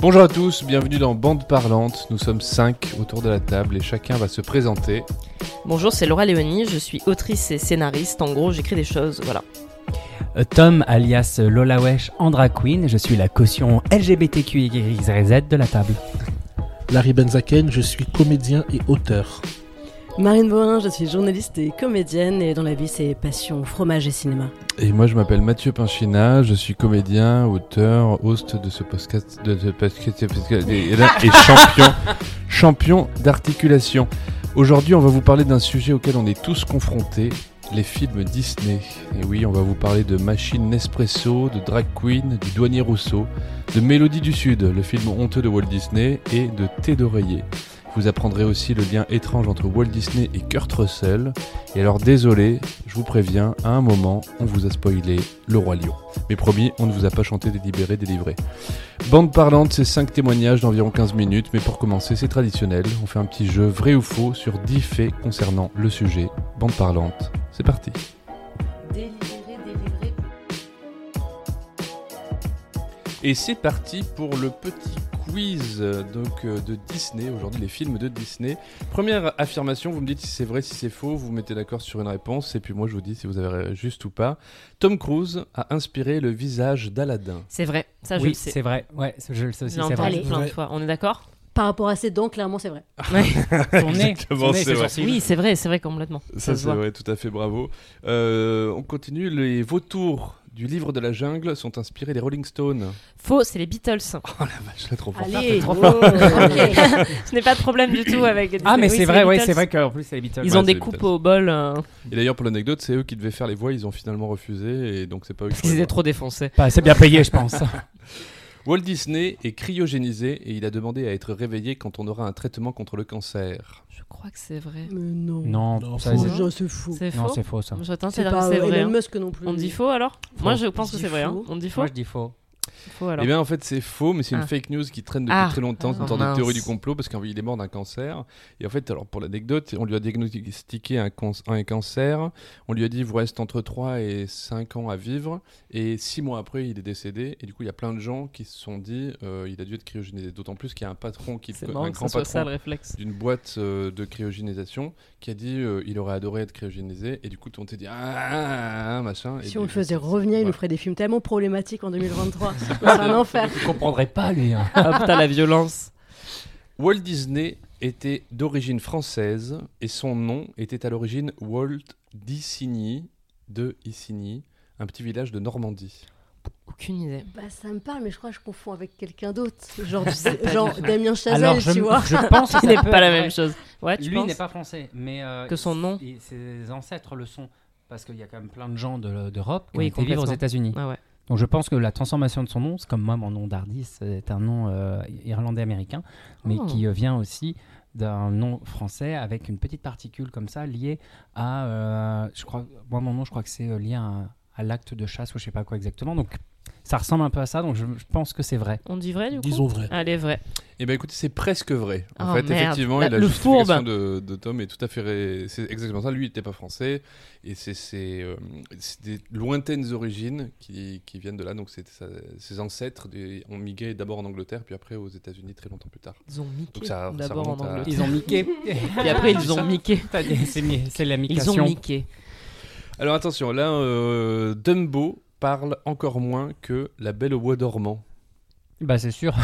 Bonjour à tous, bienvenue dans Bande Parlante. Nous sommes cinq autour de la table et chacun va se présenter. Bonjour, c'est Laura Léonie, je suis autrice et scénariste. En gros, j'écris des choses, voilà. Euh, Tom, alias Lola Wesh, Andra Queen, je suis la caution LGBTQYZ de la table. Larry Benzaken, je suis comédien et auteur. Marine Bohin, je suis journaliste et comédienne et dans la vie c'est passion, fromage et cinéma. Et moi je m'appelle Mathieu Pinchina, je suis comédien, auteur, host de ce podcast, de ce podcast et, et champion, champion d'articulation. Aujourd'hui on va vous parler d'un sujet auquel on est tous confrontés, les films Disney. Et oui, on va vous parler de Machine Nespresso, de Drag Queen, du Douanier Rousseau, de Mélodie du Sud, le film honteux de Walt Disney, et de Thé d'oreiller. Vous apprendrez aussi le lien étrange entre Walt Disney et Kurt Russell. Et alors désolé, je vous préviens, à un moment, on vous a spoilé Le Roi Lion. Mais promis, on ne vous a pas chanté délibéré, délivré. Bande parlante, c'est 5 témoignages d'environ 15 minutes, mais pour commencer, c'est traditionnel. On fait un petit jeu vrai ou faux sur 10 faits concernant le sujet. Bande parlante, c'est parti. Délibéré, délivré. Et c'est parti pour le petit quiz euh, donc, euh, de Disney, aujourd'hui les films de Disney. Première affirmation, vous me dites si c'est vrai, si c'est faux, vous mettez d'accord sur une réponse, et puis moi je vous dis si vous avez juste ou pas. Tom Cruise a inspiré le visage d'Aladin. C'est vrai, ça je oui, le sais. c'est vrai. Ouais, je le sais aussi, c'est vrai. plein de fois. On est d'accord? Par rapport à ses dents, clairement c'est vrai. Ouais. Son nez, c'est vrai. Oui, c'est vrai, c'est vrai complètement. Ça, Ça se c'est voit. vrai, tout à fait, bravo. Euh, on continue, les vautours du livre de la jungle sont inspirés des Rolling Stones. Faux, c'est les Beatles. Oh la vache, là trop fort. Allez, trop fort. Je n'ai pas de problème du tout avec. Ah, mais Oui, c'est vrai, les ouais, c'est vrai qu'en plus c'est les Beatles. Ils Ouais, ont des les coupes Beatles. au bol. euh, Et d'ailleurs, pour l'anecdote, c'est eux qui devaient faire les voix, ils ont finalement refusé, et donc c'est pas eux qui Parce qu'ils les étaient trop défoncés. Pas assez bien payé, je pense. Walt Disney est cryogénisé et il a demandé à être réveillé quand on aura un traitement contre le cancer. Je crois que c'est vrai. Mais non. non, Non, ça, faux. c'est- Déjà, c'est. C'est faux. c'est faux ça. Je tente C'est c'est vrai. Elon hein. Musk non plus. On dit faux alors? Moi je pense que c'est vrai. hein. faux. On dit faux? Moi je dis faux. Faux alors. Eh bien, en fait, c'est faux, mais c'est une Ah. fake news qui traîne depuis Ah. très longtemps. C'est une Ah, sorte de théorie du complot parce qu'il est mort d'un cancer. Et en fait, alors pour l'anecdote, on lui a diagnostiqué un, un cancer. On lui a dit, il vous reste entre 3 et 5 ans à vivre. Et 6 mois après, il est décédé. Et du coup, il y a plein de gens qui se sont dit, euh, il a dû être cryogénisé. D'autant plus qu'il y a un patron, qui, un marrant que grand patron réflexe. d'une boîte euh, de cryogénisation qui a dit, euh, il aurait adoré être cryogénisé. Et du coup, monde s'est dit, ah, ah, machin. Et Si on le faisait revenir, il nous ferait des films tellement problématiques en 2023. C'est un enfer. Je comprendrais pas lui. hein. Ah putain, la violence. Walt Disney était d'origine française et son nom était à l'origine Walt d'Issigny, de Issigny, un petit village de Normandie. Aucune idée. Bah ça me parle, mais je crois que je confonds avec quelqu'un d'autre. Genre, Damien Chazelle, Alors je, tu vois. je pense que Ce n'est pas la même chose. Ouais, tu Lui n'est pas français, mais euh, Que son nom ses ancêtres le sont parce qu'il y a quand même plein de gens de- d'Europe qui Oui, ont été vivre aux. États-Unis. Ah ouais. Donc je pense que la transformation de son nom, c'est comme moi, mon nom d'Ardis c'est un nom euh, irlandais-américain, mais Oh. qui euh, vient aussi d'un nom français avec une petite particule comme ça liée à, euh, je crois, moi mon nom, je crois que c'est lié à, à l'acte de chasse ou je sais pas quoi exactement. Donc ça ressemble un peu à ça, donc je, je pense que c'est vrai. On dit vrai du coup Disons vrai. Allez, vrai. Eh bien écoutez, c'est presque vrai. En Oh, fait, merde. effectivement, La- et la le justification fourbe. de, de Tom est tout à fait... ré- C'est exactement ça. Lui, il n'était pas français. Et c'est c'est, euh, c'est des lointaines origines qui, qui viennent de là. Donc c'est sa- ses ancêtres des- ont migré d'abord en Angleterre, puis après aux États-Unis très longtemps plus tard. Ils ont miqué Donc ça- ça d'abord en remonte à- Angleterre. Ils ont miqué. Puis après, ils ont miqué. c'est mi- c'est la Ils mication. ont miqué. Alors attention, là, euh, Dumbo parle encore moins que La Belle au Bois dormant. Bah c'est sûr.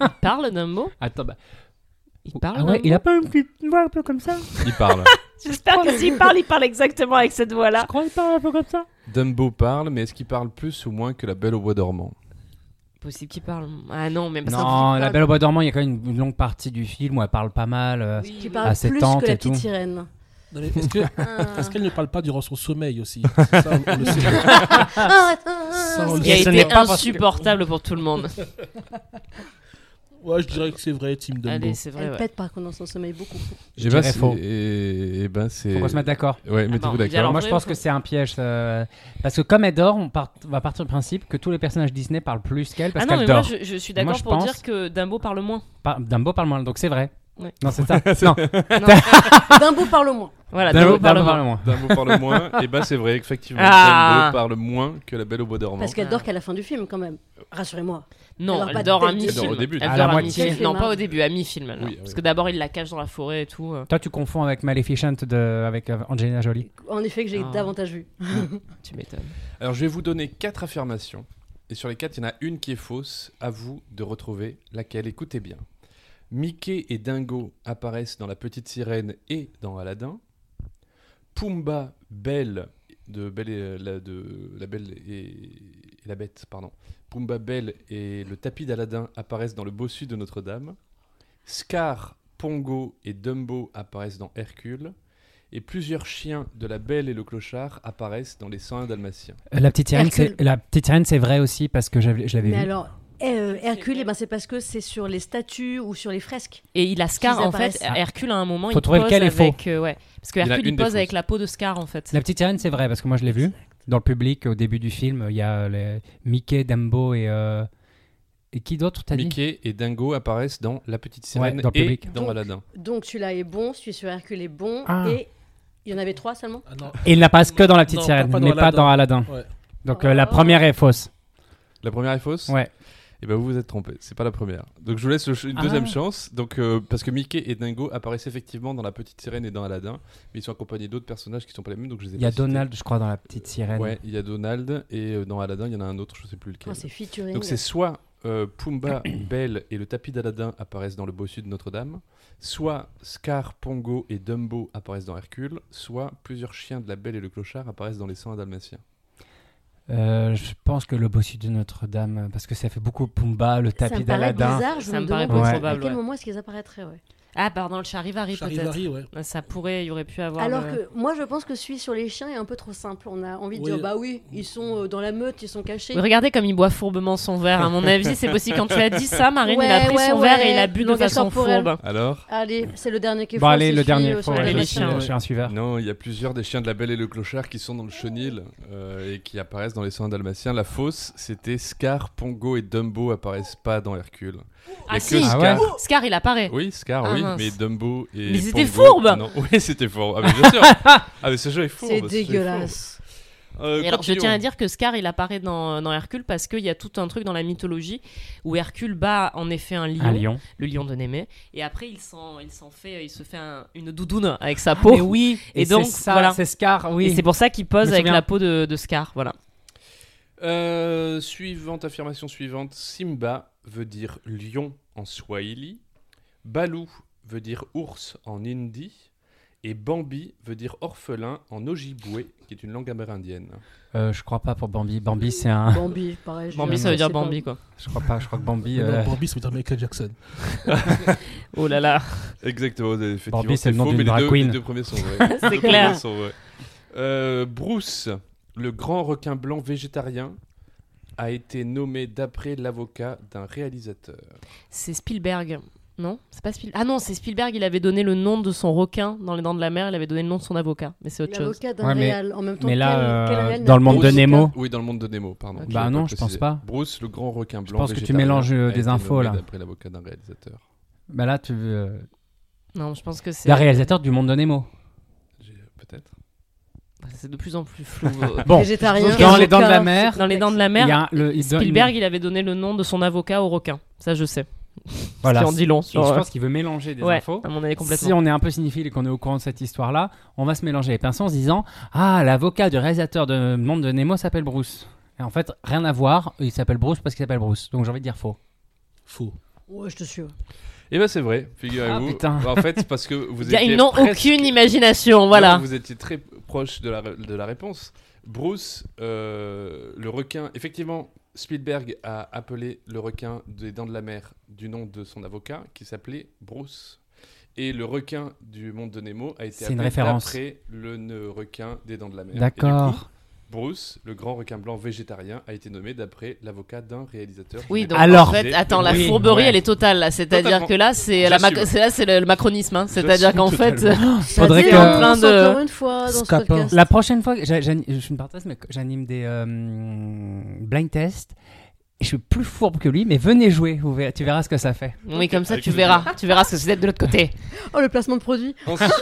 Il parle d'un mot Attends, bah, Il parle ah ouais, il a pas une petite voix un peu comme ça Il parle. J'espère que s'il parle, il parle exactement avec cette voix-là. Je crois qu'il parle un peu comme ça. Dumbo parle, mais est-ce qu'il parle plus ou moins que La Belle au Bois dormant? Possible qu'il parle. Ah non, mais parce Non, La Belle au Bois dormant, il y a quand même une longue partie du film où elle parle pas mal. euh, Qui à parle ses plus tantes que la et tout. petite sirène. Est-ce Ah. est-ce qu'elle ne parle pas durant son sommeil aussi Ça, on le sait. Ah, Ça, on ah, le a été que- insupportable pour tout le monde. Ouais, je dirais que c'est vrai, Team Dumbo. Allez, c'est vrai. Elle ouais. pète par contre dans son sommeil beaucoup. Je sais pas faux. Et, et ben c'est. Faut qu'on se mette d'accord. Ouais, mettez-vous dit d'accord. alors- Moi, je pense que c'est un piège. ça. Parce que comme elle dort, on, part- on va partir du principe que tous les personnages Disney parlent plus qu'elle parce Ah non, mais qu'elle moi dort. je, je suis d'accord pour pense- dire que Dumbo parle moins. Par- Dumbo parle moins, donc c'est vrai. Non, c'est ça. non, Dumbo parle moins. Voilà, Dumbo Dumbo parle moins. parle moins. D'un mot parle moins. Et bah c'est vrai, effectivement. Ah. Dumbo parle moins que la Belle au bois dormant. Parce qu'elle dort qu'à la fin du film, quand même. Rassurez-moi. Non, Elle dort elle dort à mi-film. Elle dort au début. Elle À dort à moitié. Non, Film, pas hein. au début, à mi-film. Oui, ah Parce que d'abord, il la cache dans la forêt et tout. euh. Toi, tu confonds avec Maleficent de... avec euh, Angelina Jolie. En effet, que j'ai Ah. davantage vu. Tu m'étonnes. Alors je vais vous donner quatre affirmations. Et sur les quatre, il y en a une qui est fausse. À vous de retrouver laquelle. Écoutez bien. Mickey et Dingo apparaissent dans La Petite Sirène et dans Aladdin. Pumba, Belle de Belle et, la, de la Belle et, et la Bête, pardon. Pumba, Belle et le tapis d'Aladin apparaissent dans Le Bossu de Notre-Dame. Scar, Pongo et Dumbo apparaissent dans Hercule. Et plusieurs chiens de la Belle et le Clochard apparaissent dans Les 101 Dalmatiens. Euh, La petite sirène, c'est la petite sirène, c'est vrai aussi parce que j'avais- je l'avais vu. alors, euh, Hercule, eh ben, c'est parce que c'est sur les statues ou sur les fresques. Et il a Scar, en fait. Hercule, à un moment, Faut il trouver pose lequel est faux. avec. euh, ouais. Parce que Il Hercule, il pose avec la peau de Scar, en fait. La petite sirène, c'est vrai parce que moi je l'ai vu dans le public au début du film. Il y a les Mickey, Dumbo et euh, et qui d'autre t'as dit Mickey et Dingo apparaissent dans La Petite Sirène Ouais, dans le et public. dans Donc, Aladdin. Donc celui-là est bon, celui sur Hercule est bon. Ah. Et il y en avait trois seulement Ah. Et il n'apparaissent que dans la petite Non, sirène, pas mais pas dans Aladdin. Ouais. Donc euh, la Oh. première est fausse. La première est fausse Ouais. Et ben vous vous êtes trompé, c'est pas la première. Donc je vous laisse une deuxième Ah. chance. Donc euh, parce que Mickey et Dingo apparaissent effectivement dans La Petite Sirène et dans Aladdin, mais ils sont accompagnés d'autres personnages qui sont pas les mêmes. Donc je les ai Il y a cités. Donald, je crois, dans la petite sirène. Ouais, il y a Donald et euh, dans Aladdin il y en a un autre, je sais plus lequel. Oh, C'est. Donc c'est soit euh, Pumba, Belle et le tapis d'Aladin apparaissent dans le bossu de Notre-Dame, soit Scar, Pongo et Dumbo apparaissent dans Hercule, soit plusieurs chiens de la Belle et le Clochard apparaissent dans les 101 Dalmatiens. Euh, je pense que le bossu de Notre-Dame, parce que ça fait beaucoup Pumba, le ça tapis me paraît d'Aladin. bizarre, je Ça me, me paraît peu à probable, quel ouais. moment est-ce qu'ils apparaîtraient, ouais. Ah, pardon, le Charivari, peut-être. Charivari, ouais. Ouais, Ça pourrait, il y aurait pu avoir. Alors le- que moi je pense que celui sur les chiens est un peu trop simple. On a envie de Oui. dire bah oui, ils sont euh, dans la meute, ils sont cachés. Mais Regardez comme il boit fourbement son verre. À mon avis, c'est possible. Quand tu as dit ça, Marine, il a pris ouais, son verre et il a bu de façon fourbe. Alors Allez, c'est le dernier qui est Bon, allez, le dernier, euh, sur les les chiens, suiveur. Non, il y a plusieurs des chiens de la Belle et le Clochard qui sont dans le chenil euh, et qui apparaissent dans les 101 Dalmatiens. La fausse, c'était Scar, Pongo et Dumbo apparaissent pas dans Hercule. Ah si, Ah Scar. ouais Scar, il apparaît. Oui, Scar, Ah, oui, mince. mais Dumbo et. Mais c'était Pongo, fourbe non. Oui, c'était fourbe. Ah, mais bien sûr Ah, mais ce jeu est fourbe C'est ce jeu est dégueulasse. fourbe. Euh, Et alors, je continuons. tiens à dire que Scar, il apparaît dans, dans Hercule parce qu'il y a tout un truc dans la mythologie où Hercule bat en effet un lion, Un lion. le lion de Némée, et après il s'en, il s'en fait, il se fait un- une doudoune avec sa Ah, peau. mais oui, Et et, donc, donc ça, voilà. c'est Scar, oui. Et c'est pour ça qu'il Je pose me avec souviens. la peau de, de Scar. Voilà. Euh, suivante, affirmation suivante. Simba veut dire lion en swahili. Balou veut dire ours en hindi. Et Bambi veut dire orphelin en ojibwe, qui est une langue amérindienne. Euh, je crois pas pour Bambi. Bambi, c'est un. Bambi, pareil. je Bambi, ça veut dire. Bambi, quoi. Je crois pas. Je crois que Bambi. Non, euh, Bambi, ça veut dire Michael Jackson. Oh là là. Exactement, effectivement. Bambi, c'est le nom d'une drag deux, queen. les deux premiers sont vrais. C'est clair. premiers sont vrais. Euh, Bruce, le grand requin blanc végétarien, a été nommé d'après l'avocat d'un réalisateur. C'est Spielberg. Non? C'est pas Spielberg. Ah non, c'est Spielberg. Il avait donné le nom de son requin dans Les Dents de la Mer. Il avait donné le nom de son avocat. Mais c'est autre chose. L'avocat d'un Ouais, mais- réal. En même temps, mais là, quel- euh, quel dans le monde de Nemo. Oui, dans le monde de Nemo, pardon. Je Bah non, je pense pas. Bruce, le grand requin blanc pense que tu mélanges, euh, des infos, là. D'après l'avocat d'un réalisateur. Bah là, tu. euh, Non, je pense que c'est. Le réalisateur du monde de Nemo. C'est de plus en plus flou. euh. Bon, Végétarien. dans les dents de la mer, c'est Dans Les Dents de la il Mer, y a le. il donne- Spielberg, il avait donné le nom de son avocat au requin. Ça, je sais. Voilà. Ce qui en dit long sur. je euh, pense qu'il veut mélanger des ouais, infos. à mon avis, Si complètement. on est un peu cinéphile et qu'on est au courant de cette histoire-là, on va se mélanger les pinceaux en se disant Ah, l'avocat du réalisateur de Monde de Nemo s'appelle Bruce. Et en fait, rien à voir, il s'appelle Bruce parce qu'il s'appelle Bruce. Donc j'ai envie de dire faux. Faux. Ouais, je te suis. Et ben c'est vrai, figurez-vous. Ah, putain. en fait, parce que vous étiez Ils n'ont presque- aucune imagination, voilà. Vous étiez très proche de la, de la réponse. Bruce, euh, le requin, effectivement, Spielberg a appelé le requin des Dents de la Mer du nom de son avocat qui s'appelait Bruce. Et le requin du monde de Nemo a été appelé d'après le requin des Dents de la Mer. D'accord. Bruce, le grand requin blanc végétarien, a été nommé d'après l'avocat d'un réalisateur. Oui, donc Alors- en fait, attends, la Oui, fourberie, ouais. elle est totale là. C'est-à-dire que là, c'est la là, c'est le, le macronisme. hein. C'est-à-dire qu'en fait. Ça Faudrait que- En train de- encore une fois dans ce podcast. La prochaine fois, je suis une mais j'anime des euh, blind tests. Je suis plus fourbe que lui, mais venez jouer, vous verrez- tu verras ce que ça fait. Oui, comme ça, Avec tu verras. Tu verras ce que c'est de l'autre côté. Oh, le placement de produit. Ensuite,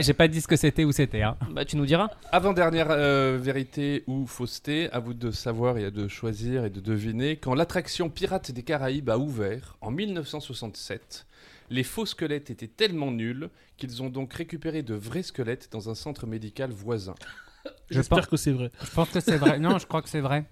J'ai pas dit ce que c'était ou c'était. Hein. Bah, tu nous diras. avant-dernière euh, vérité ou fausseté, à vous de savoir et de choisir et de deviner. Quand l'attraction Pirates des Caraïbes a ouvert en 1967, les faux squelettes étaient tellement nuls qu'ils ont donc récupéré de vrais squelettes dans un centre médical voisin. Je J'espère pense- que c'est vrai. Je pense que c'est vrai. Non, je crois que c'est vrai.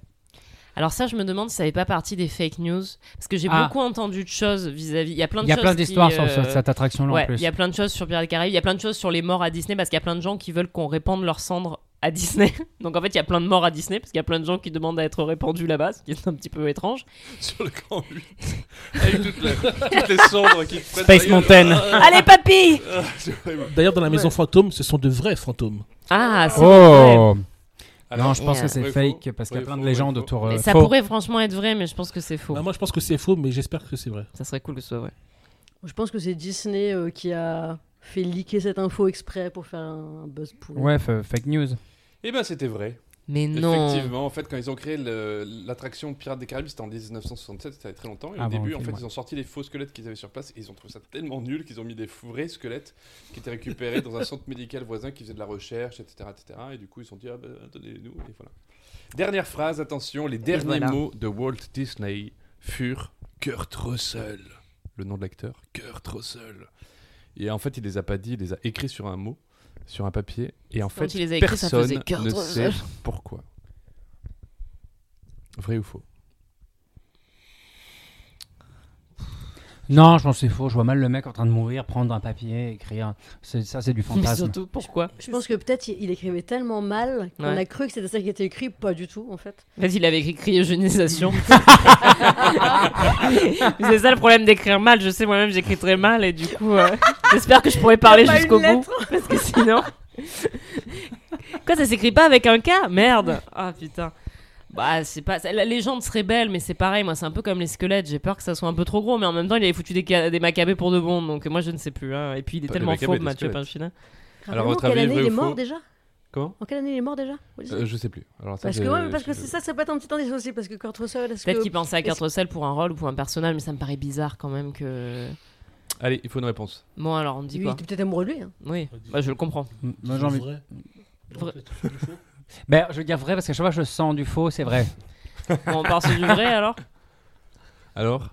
Alors ça, je me demande si ça fait pas partie des fake news. Parce que j'ai Ah. beaucoup entendu de choses vis-à-vis... Il y a plein de Il y a choses plein d'histoires qui, sur euh, ce- cette attraction-là Ouais, en plus. il y a plein de choses sur Pirates des Caraïbes. Il y a plein de choses sur les morts à Disney parce qu'il y a plein de gens qui veulent qu'on répande leurs cendres à Disney. Donc en fait, il y a plein de morts à Disney parce qu'il y a plein de gens qui demandent à être répandus là-bas, ce qui est un petit peu étrange. Sur le grand 8. Avec toutes les, toutes les cendres qui Space. Mountain. Allez, papy Ah. D'ailleurs, dans la maison fantôme, ce sont de vrais fantômes. Ah, c'est vrai. Alors, Non, je pense que c'est fake faux, parce qu'il y a plein de faux, légendes autour. Mais euh, ça faux. pourrait franchement être vrai, mais je pense que c'est faux. Bah, moi, je pense que c'est faux, mais j'espère que c'est vrai. Ça serait cool que ce soit vrai. Je pense que c'est Disney euh, qui a fait leaker cette info exprès pour faire un buzz pourri. Ouais, fa- fake news. Eh ben, c'était vrai. Mais non. Effectivement, en fait, quand ils ont créé l'attraction Pirates des Caraïbes, c'était en 1967, c'était très longtemps. Et au début, en fait, ouais. ils ont sorti les faux squelettes qu'ils avaient sur place et ils ont trouvé ça tellement nul qu'ils ont mis des vrais squelettes qui étaient récupérés dans un centre médical voisin qui faisait de la recherche, etc. etc. et du coup, ils se sont dit, ah ben, donnez-les-nous. Et voilà. Dernière phrase, attention, les derniers voilà. mots de Walt Disney furent Kurt Russell. Le nom de l'acteur, Kurt Russell. Et en fait, il les a pas dit, il les a écrits sur un mot, sur un papier. Et en Quand fait, ça personne ne sait pourquoi. Vrai ou faux? Non, je pense que c'est faux. Je vois mal le mec en train de mourir, prendre un papier, écrire. C'est- Ça, c'est du Mais fantasme. surtout, pourquoi Je pense que peut-être il écrivait tellement mal qu'on Ouais. a cru que c'était ça qui était écrit, pas du tout en fait. En fait, il avait écrit cryogénisation. c'est ça le problème d'écrire mal. Je sais, moi-même, j'écris très mal et du coup, euh, j'espère que je pourrai parler jusqu'au bout. Parce que sinon. Quoi, ça s'écrit pas avec un K? Merde Ah putain. Bah, c'est pas. ça- La légende serait belle, mais c'est pareil. Moi, c'est un peu comme les squelettes. J'ai peur que ça soit un peu trop gros, mais en même temps, il avait foutu des, ca- des macabées pour de bon. Donc, moi, je ne sais plus. hein. Et puis, il est Pas tellement faux, Mathieu. Pinchina. Alors, votre quelle avis, il est mort déjà? Comment? En quelle année il est mort déjà? Euh, Je sais plus. Alors, ça, Parce que, ouais, mais parce que c'est ça, ça peut être un petit indice aussi, parce que Kurt Russell, Peut-être que... qu'il pensait à Kurt Russell pour un rôle ou pour un personnage, mais ça me paraît bizarre quand même que. Allez, il faut une réponse. Bon, alors, on dit il quoi? était peut-être amoureux de lui. hein. Oui, bah, je le comprends. Moi, j'ai envie. Ben, je veux dire vrai parce que chaque fois je sens du faux, c'est vrai. Bon, on part sur du vrai alors? Alors?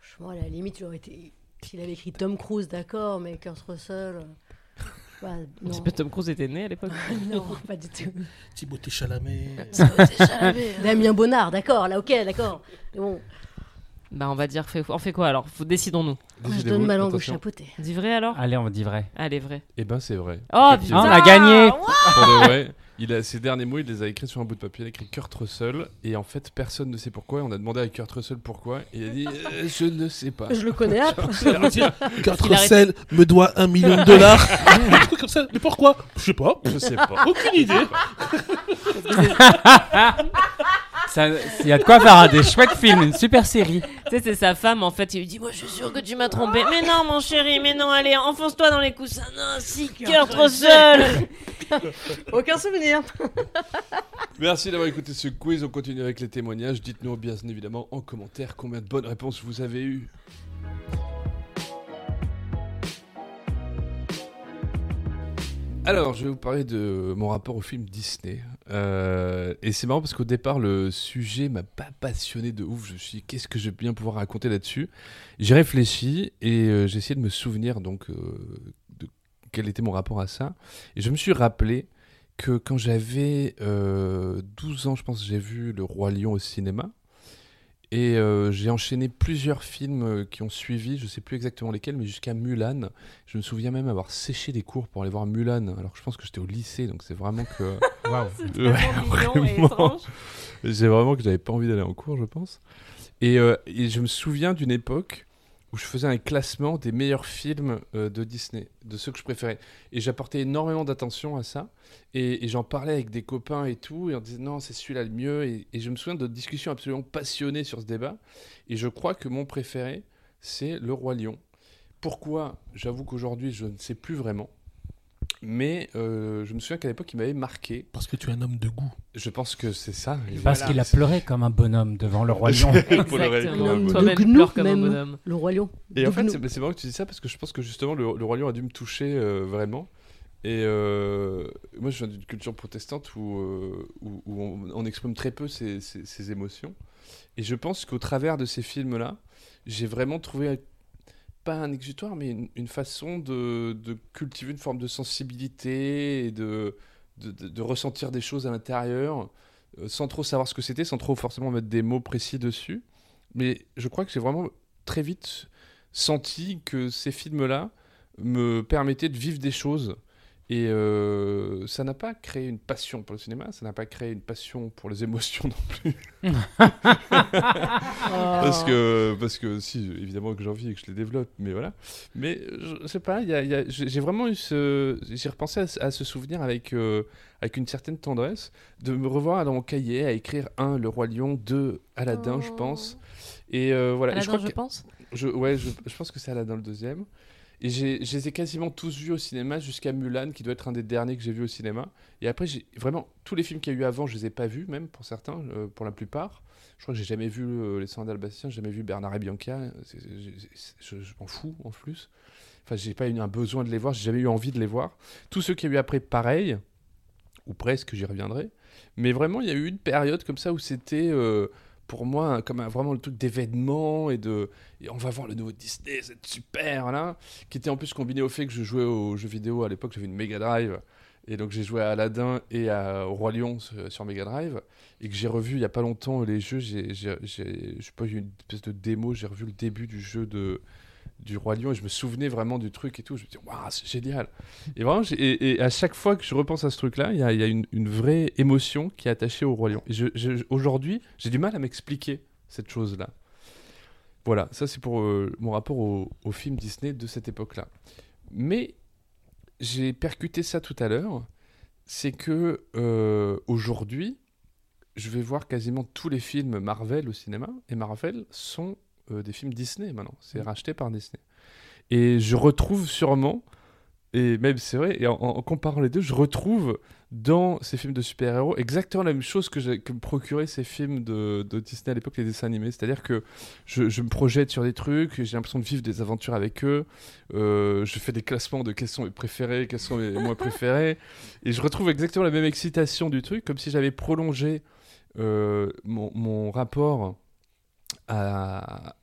Franchement, à la limite, il aurait été... S'il avait écrit Tom Cruise, d'accord, mais Kurt Russell... euh, bah, non. Que Tom Cruise était né à l'époque. non, pas du tout. Timothée Chalamet. Damien Bonnard, d'accord, là, ok, d'accord. Mais Bon, Bah, on va dire, fait- on fait quoi alors? Faut- Décidons-nous. je Décidez-vous, donne ma langue au attention. chapeauté. Dis vrai alors? Allez, on dit vrai. Allez, vrai. Eh ben, c'est vrai. Oh putain Ah, on a gagné Pour de vrai, il a, ses derniers mots, il les a écrits sur un bout de papier. Il a écrit Kurt Russell. Et en fait, personne ne sait pourquoi. On a demandé à Kurt Russell pourquoi. Et il a dit euh, Je ne sais pas. Je le connais, Kurt Russell me doit un million de dollars. Un truc comme ça. Mais pourquoi? Je sais pas. Je sais pas. Aucune idée. Ça- Il y a de quoi faire des chouettes films, une super série. Tu sais, c'est sa femme en fait. Il lui dit Moi, je suis sûr que tu m'as trompé. Mais non, mon chéri, mais non, allez, enfonce-toi dans les coussins. Non, si, Kurt Russell Aucun souvenir. Merci d'avoir écouté ce quiz. On continue avec les témoignages. Dites-nous bien évidemment en commentaire combien de bonnes réponses vous avez eues. Alors, je vais vous parler de mon rapport au film Disney. Euh, et c'est marrant parce qu'au départ, le sujet m'a pas passionné de ouf. Je me suis dit, qu'est-ce que je vais bien pouvoir raconter là-dessus J'ai réfléchi et euh, j'ai essayé de me souvenir donc euh, de quel était mon rapport à ça. Et je me suis rappelé que quand j'avais euh, 12 ans, je pense, j'ai vu Le Roi Lion au cinéma. Et euh, j'ai enchaîné plusieurs films euh, qui ont suivi, je sais plus exactement lesquels, mais jusqu'à Mulan. Je me souviens même avoir séché des cours pour aller voir Mulan. Alors que je pense que j'étais au lycée, donc c'est vraiment que. Waouh. Ouais, et vraiment. C'est vraiment que j'avais pas envie d'aller en cours, je pense. Et, euh, et je me souviens d'une époque où je faisais un classement des meilleurs films euh, de Disney, de ceux que je préférais. Et j'apportais énormément d'attention à ça. Et, j'en parlais avec des copains et tout, et on disait non, c'est celui-là le mieux. Et, et je me souviens de discussions absolument passionnées sur ce débat. Et je crois que mon préféré, c'est Le Roi Lion. Pourquoi? J'avoue qu'aujourd'hui, je ne sais plus vraiment. Mais euh, je me souviens qu'à l'époque, il m'avait marqué. Parce que tu es un homme de goût. Je pense que c'est ça. Et Parce voilà. qu'il a pleuré comme un bonhomme devant le roi lion. Exactement. Toi-même, comme un même. bonhomme. Le roi lion. Et en fait, c'est c'est marrant que tu dis ça parce que je pense que justement, le, le Roi Lion a dû me toucher euh, vraiment. Et euh, moi, je viens d'une culture protestante où, euh, où, où on, on exprime très peu ses, ses- ses émotions. Et je pense qu'au travers de ces films-là, j'ai vraiment trouvé, pas un exutoire, mais une, façon de, cultiver une forme de sensibilité et de ressentir des choses à l'intérieur, euh, sans trop savoir ce que c'était, sans trop forcément mettre des mots précis dessus. Mais je crois que j'ai vraiment très vite senti que ces films-là me permettaient de vivre des choses. Et euh, ça n'a pas créé une passion pour le cinéma, ça n'a pas créé une passion pour les émotions non plus. Parce Oh. que, parce que si, évidemment que j'en vis et que je les développe, mais voilà. Mais je sais pas, il y a- il y a- j'ai j'ai vraiment eu ce. J'ai repensé à, ce- à ce souvenir avec, euh, avec une certaine tendresse, de me revoir dans mon cahier à écrire 1, Le Roi Lion, 2, Aladdin, je pense. Et euh, voilà. Et je crois je que- pense? je, ouais, je, je pense que c'est Aladdin le deuxième. Et je les ai quasiment tous vus au cinéma jusqu'à Mulan, qui doit être un des derniers que j'ai vu au cinéma. Et après, vraiment tous les films qu'il y a eu avant, je les ai pas vus, même pour certains, euh, pour la plupart. Je crois que j'ai jamais vu euh, Les 100 d'Albacien, j'ai jamais vu Bernard et Bianca. Je m'en fous en plus. Enfin, j'ai pas eu un besoin de les voir, j'ai jamais eu envie de les voir. Tous ceux qu'il y a eu après, pareil, ou presque, j'y reviendrai. Mais vraiment, il y a eu une période comme ça où c'était. euh, pour moi, comme vraiment le truc d'événement et de et on va voir le nouveau Disney, c'est super là, qui était en plus combiné au fait que je jouais aux jeux vidéo. À l'époque, j'avais une Mega Drive et donc j'ai joué à Aladdin et à au Roi Lion sur, Mega Drive et que j'ai revu il y a pas longtemps les jeux, j'ai je sais pas, j'ai une espèce de démo, j'ai revu le début du jeu de du Roi Lion et je me souvenais vraiment du truc et tout, je me dis waouh, c'est génial. Et vraiment et, à chaque fois que je repense à ce truc là, il y a, une, vraie émotion qui est attachée au Roi Lion. Et aujourd'hui, j'ai du mal à m'expliquer cette chose là. Voilà, ça c'est pour euh, mon rapport au, au film Disney de cette époque-là. Mais j'ai percuté ça tout à l'heure, c'est que euh, aujourd'hui, je vais voir quasiment tous les films Marvel au cinéma, et Marvel sont euh, des films Disney maintenant, c'est racheté par Disney. Et je retrouve sûrement, et même c'est vrai, et en, en comparant les deux, je retrouve dans ces films de super-héros exactement la même chose que, que me procuraient ces films de, de Disney à l'époque, les dessins animés. C'est-à-dire que je, je me projette sur des trucs, j'ai l'impression de vivre des aventures avec eux, euh, je fais des classements de quels sont mes préférés, quels sont mes moins préférés, et je retrouve exactement la même excitation du truc, comme si j'avais prolongé euh, mon, mon rapport à,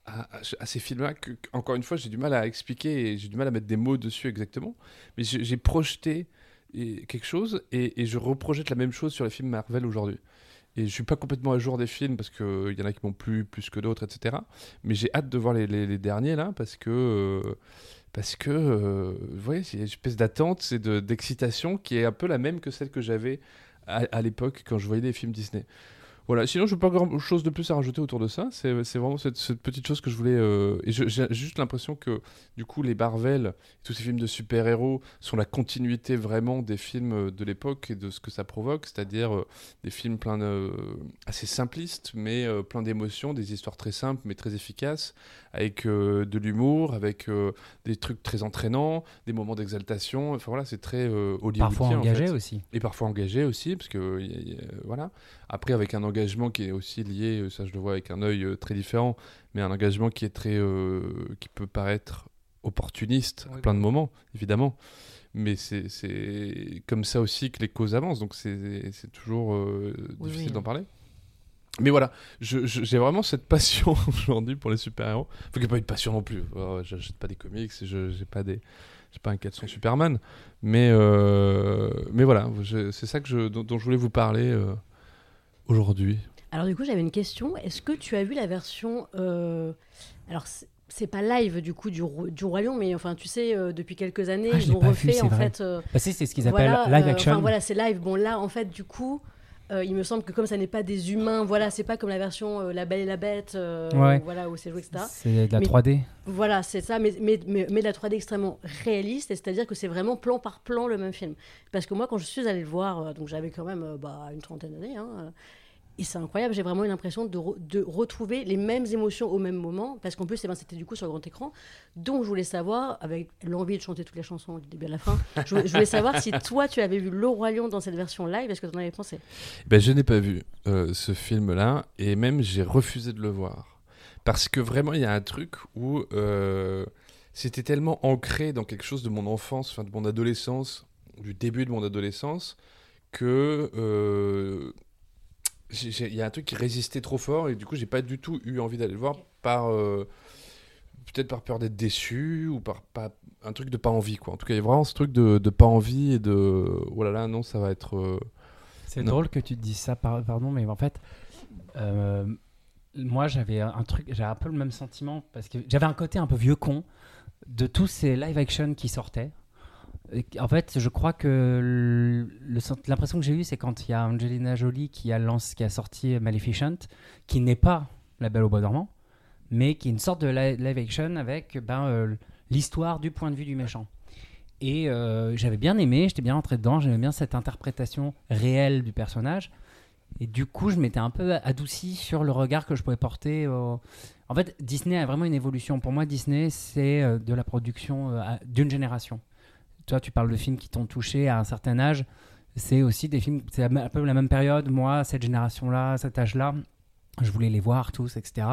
ces films-là, que, encore une fois, j'ai du mal à expliquer et j'ai du mal à mettre des mots dessus exactement, mais j'ai projeté et- quelque chose et, je reprojette la même chose sur les films Marvel aujourd'hui. Et je suis pas complètement à jour des films parce qu'il y en a qui m'ont plu plus que d'autres, etc. Mais j'ai hâte de voir les, derniers là parce que. euh, parce que, euh, vous voyez, c'est une espèce d'attente, c'est de- d'excitation qui est un peu la même que celle que j'avais à, à l'époque quand je voyais des films Disney. Voilà, sinon je n'ai pas grand chose de plus à rajouter autour de ça. C'est vraiment cette, petite chose que je voulais. euh, et j'ai juste l'impression que du coup, les Marvel, tous ces films de super-héros sont la continuité vraiment des films euh, de l'époque et de ce que ça provoque, c'est-à-dire euh, des films plein assez simplistes, mais plein d'émotions, des histoires très simples mais très efficaces, avec euh, de l'humour, avec euh, des trucs très entraînants, des moments d'exaltation. Enfin voilà, c'est très euh, hollywoodien. Parfois en engagé fait. aussi. Et parfois engagé aussi, parce que y a- y a- voilà. Après, avec un engagement qui est aussi lié, euh, ça je le vois avec un œil euh, très différent, mais un engagement qui est très, euh, qui peut paraître opportuniste à Oui. plein de moments, évidemment. Mais c'est c'est comme ça aussi que les causes avancent, donc c'est c'est toujours euh, Oui, difficile oui. d'en parler. Mais voilà, je- je- j'ai vraiment cette passion aujourd'hui pour les super-héros. Faut qu'il n'y ait pas une passion non plus. Oh, J'achète pas des comics, je j'ai pas des, pas un 400 Superman. Mais euh, mais voilà, je- c'est ça que je, dont, dont je voulais vous parler euh, aujourd'hui. Alors du coup, j'avais une question. Est-ce que tu as vu la version... euh, Alors, c'est- pas live du coup du, du Roi Lion, mais enfin, tu sais, euh, depuis quelques années, Ah, je ils ont vu, refait en vrai. fait... euh, Bah, si, c'est ce qu'ils appellent voilà, live action. Enfin voilà, c'est live. Bon là, en fait, du coup, euh, il me semble que comme ça n'est pas des humains, voilà, c'est pas comme la version euh, La Belle et la Bête, euh, Ouais. voilà, où c'est joué, etc. c'est de la Mais- 3D. Voilà, c'est ça, mais, mais, mais, mais de la 3D extrêmement réaliste, c'est-à-dire que c'est vraiment plan par plan le même film. Parce que moi, quand je suis allée le voir, donc j'avais quand même bah, une trentaine d'années, hein, Et c'est incroyable, j'ai vraiment eu l'impression de, re- de retrouver les mêmes émotions au même moment, parce qu'en plus, eh ben, c'était du coup sur grand écran. Donc, je voulais savoir, avec l'envie de chanter toutes les chansons du début à la fin, je, voulais- savoir si toi, tu avais vu Le Roi Lion dans cette version live, est-ce que tu en avais pensé? Ben, je n'ai pas vu euh, ce film-là et même j'ai refusé de le voir. Parce que vraiment, il y a un truc où euh, c'était tellement ancré dans quelque chose de mon enfance, enfin de mon adolescence, du début de mon adolescence, que euh, il y a un truc qui résistait trop fort et du coup, j'ai pas du tout eu envie d'aller le voir par. euh, Peut-être par peur d'être déçu ou par pas, un truc de pas envie quoi. En tout cas, il y a vraiment ce truc de, de pas envie et de oh là là non ça va être euh, C'est drôle que tu te dises ça, par- pardon, mais en fait, euh, moi j'avais un truc, j'avais un peu le même sentiment parce que j'avais un côté un peu vieux con de tous ces live action qui sortaient. En fait, je crois que l'impression que j'ai eue, c'est quand il y a Angelina Jolie qui a, lance, qui a sorti Maleficent, qui n'est pas La Belle au Bois dormant, mais qui est une sorte de li- live action avec ben, euh, l'histoire du point de vue du méchant. Et euh, j'avais bien aimé, j'étais bien rentré dedans, j'aimais bien cette interprétation réelle du personnage. Et du coup, je m'étais un peu adouci sur le regard que je pouvais porter. En fait, Disney a vraiment une évolution. Pour moi, Disney, c'est euh, de la production d'une génération. Toi, tu parles de films qui t'ont touché à un certain âge. C'est aussi des films, c'est un peu la même période. Moi, cette génération-là, cet âge-là, je voulais les voir tous, etc.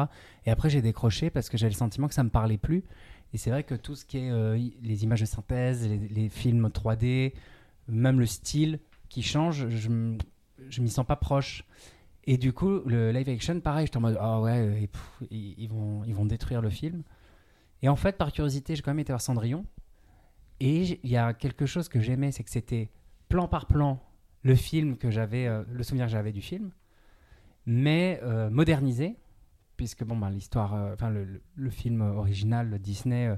Et après, j'ai décroché parce que j'avais le sentiment que ça me parlait plus. Et c'est vrai que tout ce qui est euh, les images de synthèse, les, films 3D, même le style qui change, je, je m'y sens pas proche. Et du coup, le live action, pareil, j'étais en mode ah ouais, euh, et ils, ils vont, ils vont détruire le film. Et en fait, par curiosité, j'ai quand même été voir Cendrillon. Et il y a quelque chose que j'aimais, c'est que c'était plan par plan le film que j'avais, euh, le souvenir que j'avais du film, mais euh, modernisé, puisque bon, bah, l'histoire, euh, enfin le, film original Disney,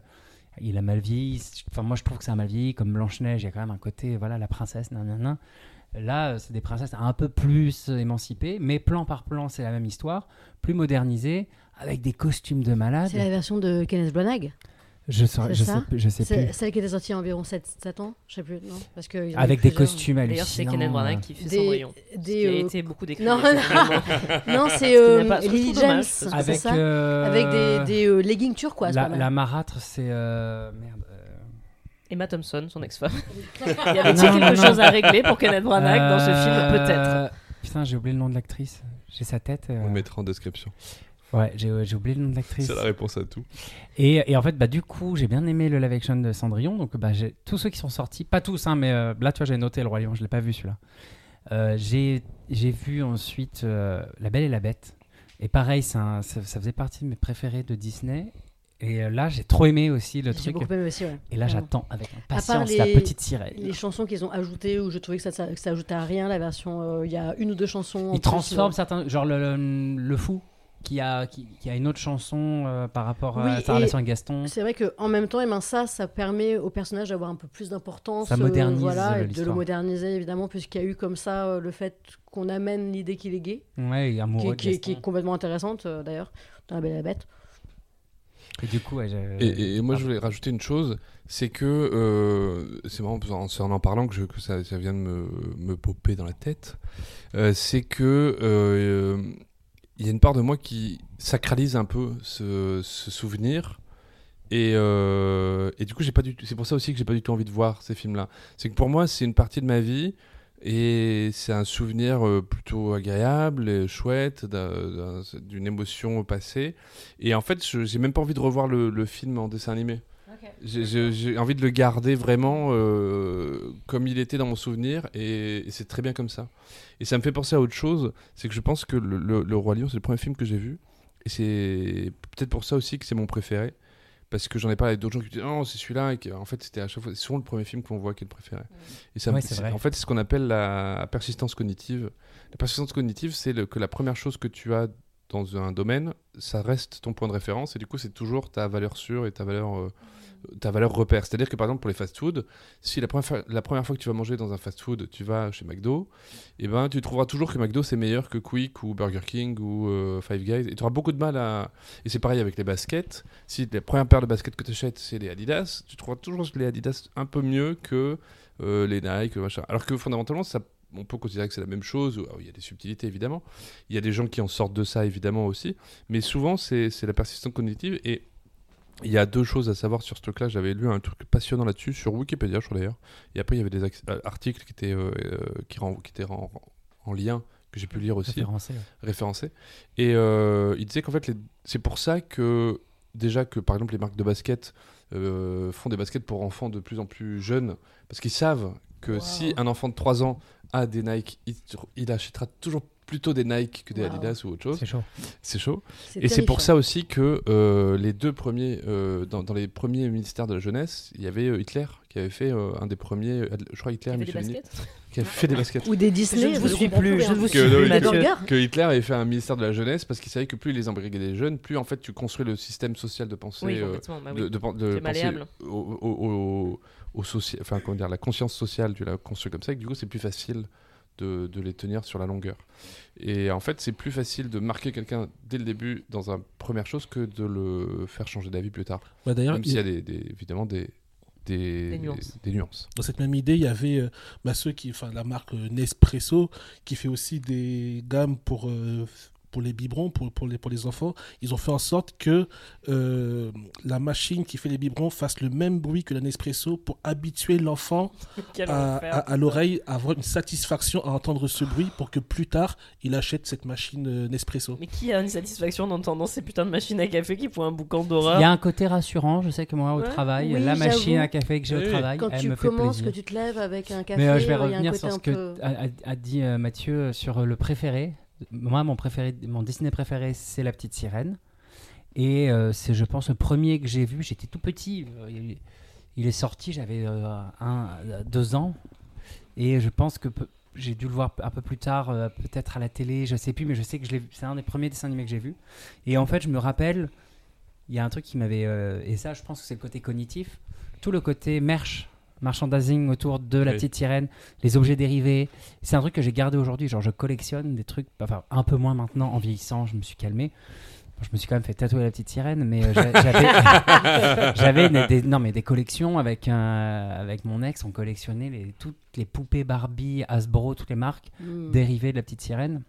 il a mal vieilli. Enfin, moi, je trouve que ça a mal vieilli. Comme Blanche Neige, il y a quand même un côté, voilà, la princesse, nanana. Là, c'est des princesses un peu plus émancipées, mais plan par plan, c'est la même histoire, plus modernisée, avec des costumes de malade. C'est la version de Kenneth Branagh Je, c'est je sais, plus- je sais plus. celle qui était sortie il y a environ 7, 7 ans Je sais plus, non Parce que Avec des plusieurs. costumes D'ailleurs, c'est hallucinants. Kenneth Branagh euh, qui fait Des- Cendrillon. des, qui a euh, été beaucoup décrit. non. Non, c'est euh, pas- dommage, James, avec ça euh, Avec des, des euh, leggings turquoise. la, la marâtre, c'est euh, merde. Emma Thompson, son ex-femme. Il y avait-il quelque non. chose à régler pour Kenneth Branagh dans ce film Peut-être? Putain, j'ai oublié le nom de l'actrice. J'ai sa tête. euh, On le mettra en description. Ouais, j'ai j'ai oublié le nom de l'actrice. C'est la réponse à tout. Et, et en fait, bah, du coup, j'ai bien aimé le live action de Cendrillon. Donc, bah, tous ceux qui sont sortis, pas tous, hein, mais euh, là, tu vois, j'ai noté Le Roi Lion, je l'ai pas vu celui-là. Euh, j'ai j'ai vu ensuite euh, La Belle et la Bête. Et pareil, un- ça, ça faisait partie de mes préférés de Disney. Et euh, là, j'ai trop aimé aussi le J'ai truc. beaucoup aimé aussi, ouais. Et là, j'attends avec impatience les- la petite sirène. Les chansons qu'ils ont ajoutées, où je trouvais que ça, ça, que ça ajoutait à rien, la version. euh, Il y a une ou deux chansons. en Il plus, transforme euh, certains, genre le, le, le fou qui a, qui, qui a une autre chanson euh, par rapport à sa et relation avec Gaston. C'est vrai qu'en même temps, eh ben, ça, ça permet au personnage d'avoir un peu plus d'importance. Ça modernise, voilà, euh, et de le moderniser, évidemment, puisqu'il y a eu comme ça euh, le fait qu'on amène l'idée qu'il est gay, Ouais, et qui, amoureux de qui est- qui est complètement intéressante, euh, d'ailleurs, dans La Belle et la Bête. Et du coup, ouais, Et, et- et moi, je voulais rajouter une chose, c'est que euh, c'est marrant, en, en en parlant que, je- que ça, ça vient de me, me popper dans la tête. Euh, c'est que euh, il y a une part de moi qui sacralise un peu ce, souvenir. Et, euh, et du coup, j'ai pas du c'est pour ça aussi que j'ai pas du tout envie de voir ces films-là. C'est que pour moi, c'est une partie de ma vie et c'est un souvenir euh, plutôt agréable, et chouette, d'un- d'un- d'une émotion passée. Et en fait, j'ai même pas envie de revoir le film en dessin animé. J'ai- envie de le garder vraiment euh, comme il était dans mon souvenir et, et c'est très bien comme ça. Et ça me fait penser à autre chose, c'est que je pense que le, le- Le Roi Lion, c'est le premier film que j'ai vu. Et c'est peut-être pour ça aussi que c'est mon préféré. Parce que j'en ai parlé avec d'autres gens qui disaient non, c'est celui-là. Et que, en fait, c'était à chaque fois, c'est souvent le premier film qu'on voit qui est le préféré. Et ça, Ouais, c'est vrai. En fait, c'est ce qu'on appelle la persistance cognitive. La persistance cognitive, c'est que la première chose que tu as dans un domaine, ça reste ton point de référence. Et du coup, c'est toujours ta valeur sûre et ta valeur, euh, ta valeur repère. C'est-à-dire que par exemple, pour les fast-food, si la première, la première fois que tu vas manger dans un fast-food, tu vas chez McDo, et ben, tu trouveras toujours que McDo c'est meilleur que Quick ou Burger King ou euh, Five Guys. Et tu auras beaucoup de mal à. Et c'est pareil avec les baskets. Si la première paire de baskets que tu achètes, c'est les Adidas, tu trouveras toujours les Adidas un peu mieux que euh, les Nike, machin. Alors que fondamentalement, ça on peut considérer que c'est la même chose. ou- Il y a des subtilités évidemment. Il y a des gens qui en sortent de ça évidemment aussi. Mais souvent, c'est la persistance cognitive. Et il y a deux choses à savoir sur ce truc-là. J'avais lu un truc passionnant là-dessus sur Wikipédia, je crois d'ailleurs. Et après, il y avait des euh, articles qui étaient, euh, euh, qui, ren- qui étaient en, en lien que j'ai pu lire aussi Référencé, ouais. référencé. Et euh, il disait qu'en fait, les- c'est pour ça que, déjà, que par exemple, les marques de basket euh, font des baskets pour enfants de plus en plus jeunes, parce qu'ils savent que Wow. si un enfant de 3 ans a des Nike, il, il achètera toujours plutôt des Nike que des Wow. Adidas ou autre chose. C'est chaud. C'est chaud. Et c'est pour ça aussi que euh, les deux premiers, euh, dans, dans les premiers ministères de la jeunesse, il y avait euh, Hitler qui avait fait euh, un des premiers, euh, je crois Hitler Mussolini, baskets qui avait fait des baskets. Ou des Disney. Je ne vous suis plus, je ne vous Que suis plus, que Hitler avait fait un ministère de la jeunesse parce qu'il savait que plus il les embrigadait les jeunes, plus en fait tu construis le système social de pensée, Oui, euh, complètement. bah oui. de, de, pen- de C'est penser malléable. au, au, au- au soci- enfin comment dire, la conscience sociale, tu la construis comme ça, et que du coup c'est plus facile de, de les tenir sur la longueur. Et en fait c'est plus facile de marquer quelqu'un dès le début dans une première chose que de le faire changer d'avis plus tard. Bah, D'ailleurs, Même s'il y a des, des- évidemment des, des, Des nuances. des nuances. Dans cette même idée, il y avait euh, bah, ceux qui, enfin, la marque Nespresso qui fait aussi des gammes pour, euh, pour les biberons, pour, pour, les, pour les enfants. Ils ont fait en sorte que euh, la machine qui fait les biberons fasse le même bruit que la Nespresso pour habituer l'enfant à, enfer. à- à l'oreille, à avoir une satisfaction à entendre ce bruit pour que plus tard il achète cette machine euh, Nespresso. Mais qui a une satisfaction en entendant ces putains de machines à café qui font un boucan d'horreur Il y a un côté rassurant. Je sais que moi, au Ouais. travail, Oui, la machine à café que j'ai Oui. au travail, Quand elle tu me fait commences, que tu te lèves avec un café, Mais euh, je vais il y a un revenir côté sur ce que peu- a, dit euh, Mathieu sur euh, le préféré. Moi, mon préféré, mon Disney préféré, c'est La Petite Sirène. Et euh, c'est, je pense, le premier que j'ai vu. J'étais tout petit. Il, est sorti, j'avais euh, un, deux ans. Et je pense que j'ai dû le voir un peu plus tard, euh, peut-être à la télé, je sais plus, mais je sais que je l'ai. C'est un des premiers dessins animés que j'ai vu. Et en fait, je me rappelle, il y a un truc qui m'avait. et ça, je pense que c'est le côté cognitif. Tout le côté merch, merchandising autour de la Oui. petite sirène, les objets dérivés. C'est un truc que j'ai gardé aujourd'hui. Genre, je collectionne des trucs, enfin, un peu moins maintenant, en vieillissant, je me suis calmé. Bon, je me suis quand même fait tatouer la petite sirène, mais euh, j'a- j'avais, j'avais une- des, non, mais des collections avec, un, avec mon ex. On collectionnait les, toutes les poupées Barbie, Hasbro, toutes les marques Hmm. dérivées de la petite sirène.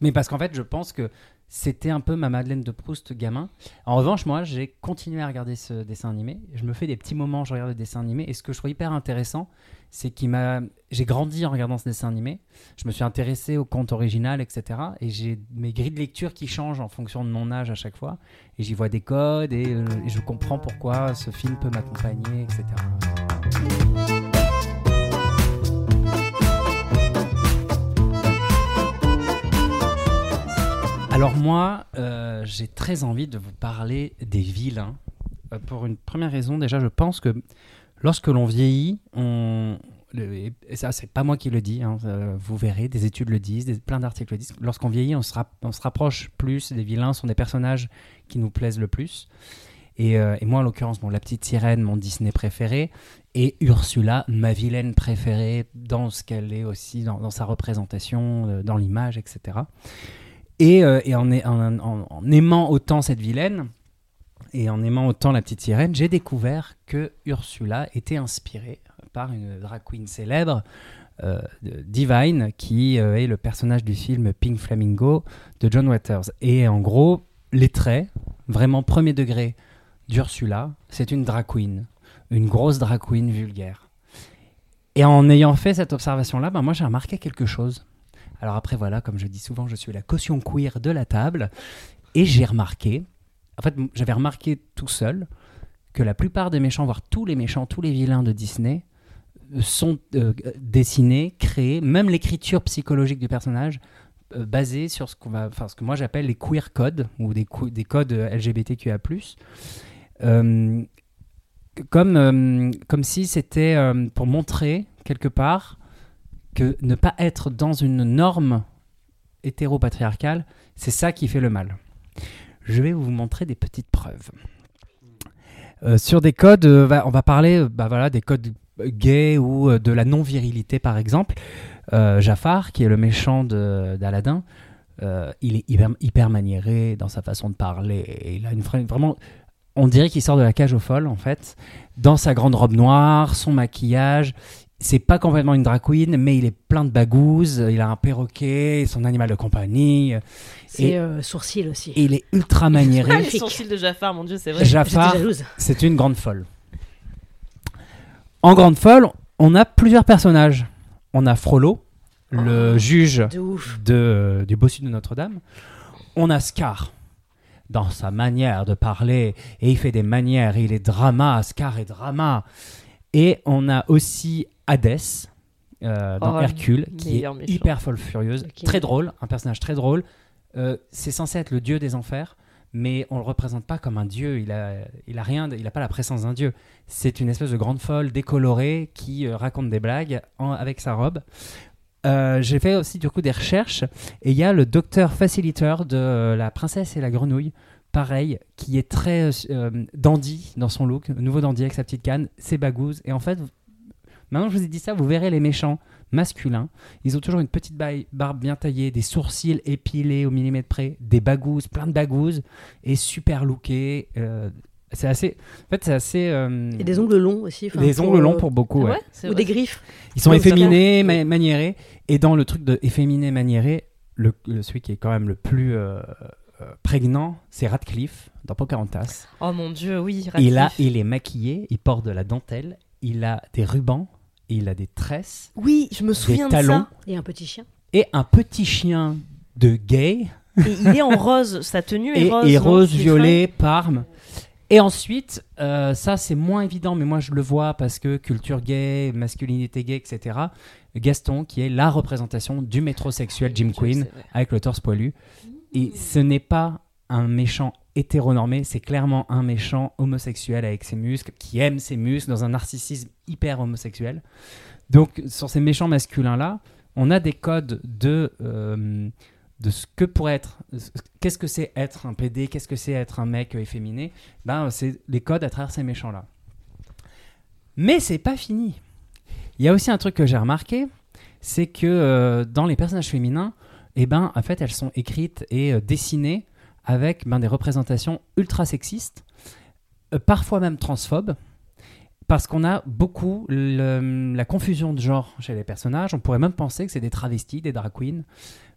Mais parce qu'en fait, je pense que c'était un peu ma Madeleine de Proust gamin. En revanche, moi, j'ai continué à regarder ce dessin animé. Je me fais des petits moments, je regarde le dessin animé. Et ce que je trouve hyper intéressant, c'est qu'il m'a. J'ai grandi en regardant ce dessin animé. Je me suis intéressé au conte original, etc. Et j'ai mes grilles de lecture qui changent en fonction de mon âge à chaque fois. Et j'y vois des codes et, euh, et je comprends pourquoi ce film peut m'accompagner, etc. Alors moi, euh, j'ai très envie de vous parler des vilains. Euh, pour une première raison, déjà, je pense que lorsque l'on vieillit, et ça, c'est pas moi qui le dis, hein, euh, vous verrez, des études le disent, plein d'articles le disent. Lorsqu'on vieillit, on se, rapproche plus des vilains, sont des personnages qui nous plaisent le plus. Et, moi, en l'occurrence, bon, la petite sirène, mon Disney préféré, et Ursula, ma vilaine préférée, dans ce qu'elle est aussi, dans, sa représentation, dans l'image, etc. Et, euh, en, aimant autant cette vilaine, et en aimant autant la petite sirène, j'ai découvert que Ursula était inspirée par une drag queen célèbre, euh, Divine, qui euh, est le personnage du film Pink Flamingo de John Waters. Et en gros, les traits, vraiment premier degré d'Ursula, c'est une drag queen, une grosse drag queen vulgaire. Et en ayant fait cette observation-là, ben moi j'ai remarqué quelque chose. Alors après, voilà, comme je dis souvent, je suis la caution queer de la table. Et j'ai remarqué, en fait, j'avais remarqué tout seul que la plupart des méchants, voire tous les méchants, tous les vilains de Disney, euh, sont euh, dessinés, créés, même l'écriture psychologique du personnage, euh, basée sur ce, qu'on va, enfin, ce que moi j'appelle les queer codes, ou des, codes LGBTQA+. Comme, comme si c'était pour montrer, quelque part, que ne pas être dans une norme hétéropatriarcale, c'est ça qui fait le mal. Je vais vous montrer des petites preuves. Euh, sur des codes, euh, on va parler euh, bah voilà, des codes gays ou de la non-virilité, par exemple. Jafar, qui est le méchant d'Aladin, il est hyper, hyper maniéré dans sa façon de parler. Il a une vra- vraiment. On dirait qu'il sort de la cage aux folles, en fait. Dans sa grande robe noire, son maquillage, c'est pas complètement une drag queen, mais il est plein de bagouses. Il a un perroquet, son animal de compagnie. C'est Et- euh, sourcil aussi. Et il est ultra maniéré. Les sourcils de Jafar, mon dieu, c'est vrai. Jafar, c'est une grande folle. En grande folle, on a plusieurs personnages. On a Frollo, le juge De de, du bossu de Notre-Dame. On a Scar, dans sa manière de parler, et il fait des manières, il est drama, Scar est drama. Et on a aussi Hadès, euh, dans Oh, Hercule, qui est méchant. hyper folle furieuse, très drôle, un personnage très drôle. Euh, c'est censé être le dieu des enfers, mais on le représente pas comme un dieu. Il a, il a rien, il a pas la présence d'un dieu. C'est une espèce de grande folle décolorée qui euh, raconte des blagues en- avec sa robe. J'ai fait aussi du coup des recherches et il y a le docteur facilitateur de la princesse et la grenouille, pareil, qui est très dandy dans son look, nouveau dandy avec sa petite canne, ses bagouses. Et en fait, maintenant que je vous ai dit ça, vous verrez les méchants masculins. Ils ont toujours une petite barbe bien taillée, des sourcils épilés au millimètre près, des bagouses, plein de bagouses, et super lookés. euh, c'est assez. En fait, c'est assez. euh, Et des ongles longs aussi. des pour, ongles longs euh, pour beaucoup. Ouais, ouais. c'est Ou vrai. des griffes. Ils sont efféminés, ma- maniérés. Et dans le truc de efféminé, maniéré, le, le- celui qui est quand même le plus euh, euh, prégnant, c'est Radcliffe dans Pocahontas. Oh mon dieu, oui. Il, a, Radcliffe. il est maquillé, il porte de la dentelle, il a des rubans, il a des tresses Oui, je me souviens de talons. ça. Et un petit chien. et un petit chien de gay Et il est en rose, sa tenue est et, rose. et rose, violet, parme. Et ensuite, euh, ça c'est moins évident, mais moi je le vois parce que culture gay, masculinité gay, etc. Gaston, qui est la représentation du métrosexuel Jim Queen avec le torse poilu. Et ce n'est pas un méchant hétéronormé, c'est clairement un méchant homosexuel avec ses muscles, qui aime ses muscles dans un narcissisme hyper homosexuel. Donc sur ces méchants masculins-là, on a des codes de, euh, de ce que pourrait être, qu'est-ce que c'est être un PD, qu'est-ce que c'est être un mec efféminé. Ben, c'est les codes à travers ces méchants-là. Mais c'est pas fini. Il y a aussi un truc que j'ai remarqué, c'est que euh, dans les personnages féminins, eh ben, en fait, elles sont écrites et euh, dessinées avec ben, des représentations ultra sexistes, euh, parfois même transphobes, parce qu'on a beaucoup la confusion de genre chez les personnages. On pourrait même penser que c'est des travestis, des drag queens,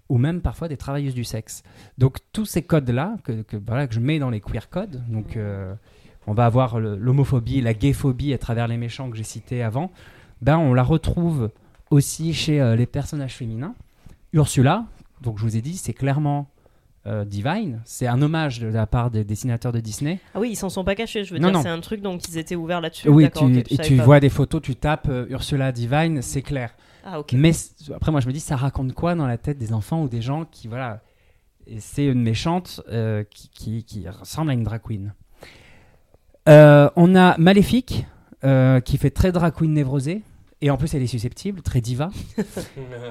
ou même parfois des travailleuses du sexe. Donc tous ces codes-là, que, voilà, que je mets dans les queer codes, donc euh, on va avoir l'homophobie, la gayphobie à travers les méchants que j'ai cités avant, ben, on la retrouve aussi chez euh, les personnages féminins. Ursula, donc je vous ai dit, c'est clairement euh, Divine, c'est un hommage de la part des dessinateurs de Disney. Ah oui, ils s'en sont pas cachés, je veux Non, dire, c'est un truc donc ils étaient ouverts là-dessus. oui, tu, et vois des photos, tu tapes euh, Ursula Divine, c'est clair. Ah ok. Mais après, moi, je me dis, ça raconte quoi dans la tête des enfants ou des gens qui, voilà, c'est une méchante euh, qui, qui- qui ressemble à une drag queen. On a Maléfique, qui fait très drag queen névrosée. Et en plus, elle est susceptible, très diva. C'est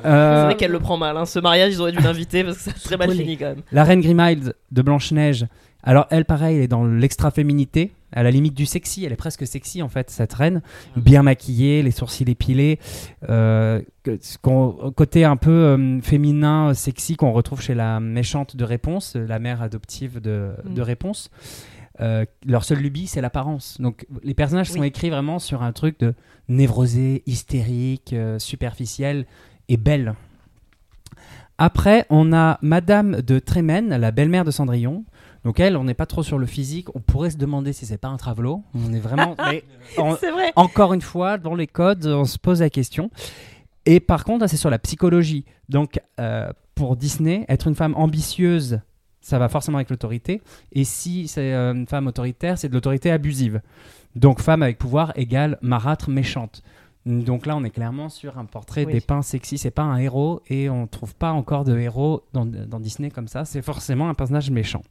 Euh, vrai qu'elle le prend mal. hein. Ce mariage, ils auraient dû l'inviter parce que ça serait mal fini quand même. la reine Grimhild de Blanche-Neige. Alors, elle, pareil, elle est dans l'extra-féminité, à la limite du sexy. Elle est presque sexy, en fait, cette reine. Bien maquillée, les sourcils épilés. Euh, côté un peu euh, féminin, sexy, qu'on retrouve chez la méchante de Réponse, la mère adoptive de, Mm. de Réponse. Euh, leur seule lubie, c'est l'apparence. Donc, les personnages sont écrits vraiment sur un truc de névrosé, hystérique, euh, superficiel et belle. Après, on a Madame de Trémène, la belle-mère de Cendrillon. Donc elle, on n'est pas trop sur le physique. On pourrait se demander si c'est pas un travelo. On est vraiment. mais vrai. encore une fois, dans les codes, on se pose la question. Et par contre, c'est sur la psychologie. Donc, euh, pour Disney, être une femme ambitieuse, ça va forcément avec l'autorité. Et si c'est euh, une femme autoritaire, c'est de l'autorité abusive. Donc, femme avec pouvoir égale marâtre méchante. Donc là, on est clairement sur un portrait Oui. dépeint sexy. C'est pas un héros et on trouve pas encore de héros dans, dans Disney comme ça. C'est forcément un personnage méchant.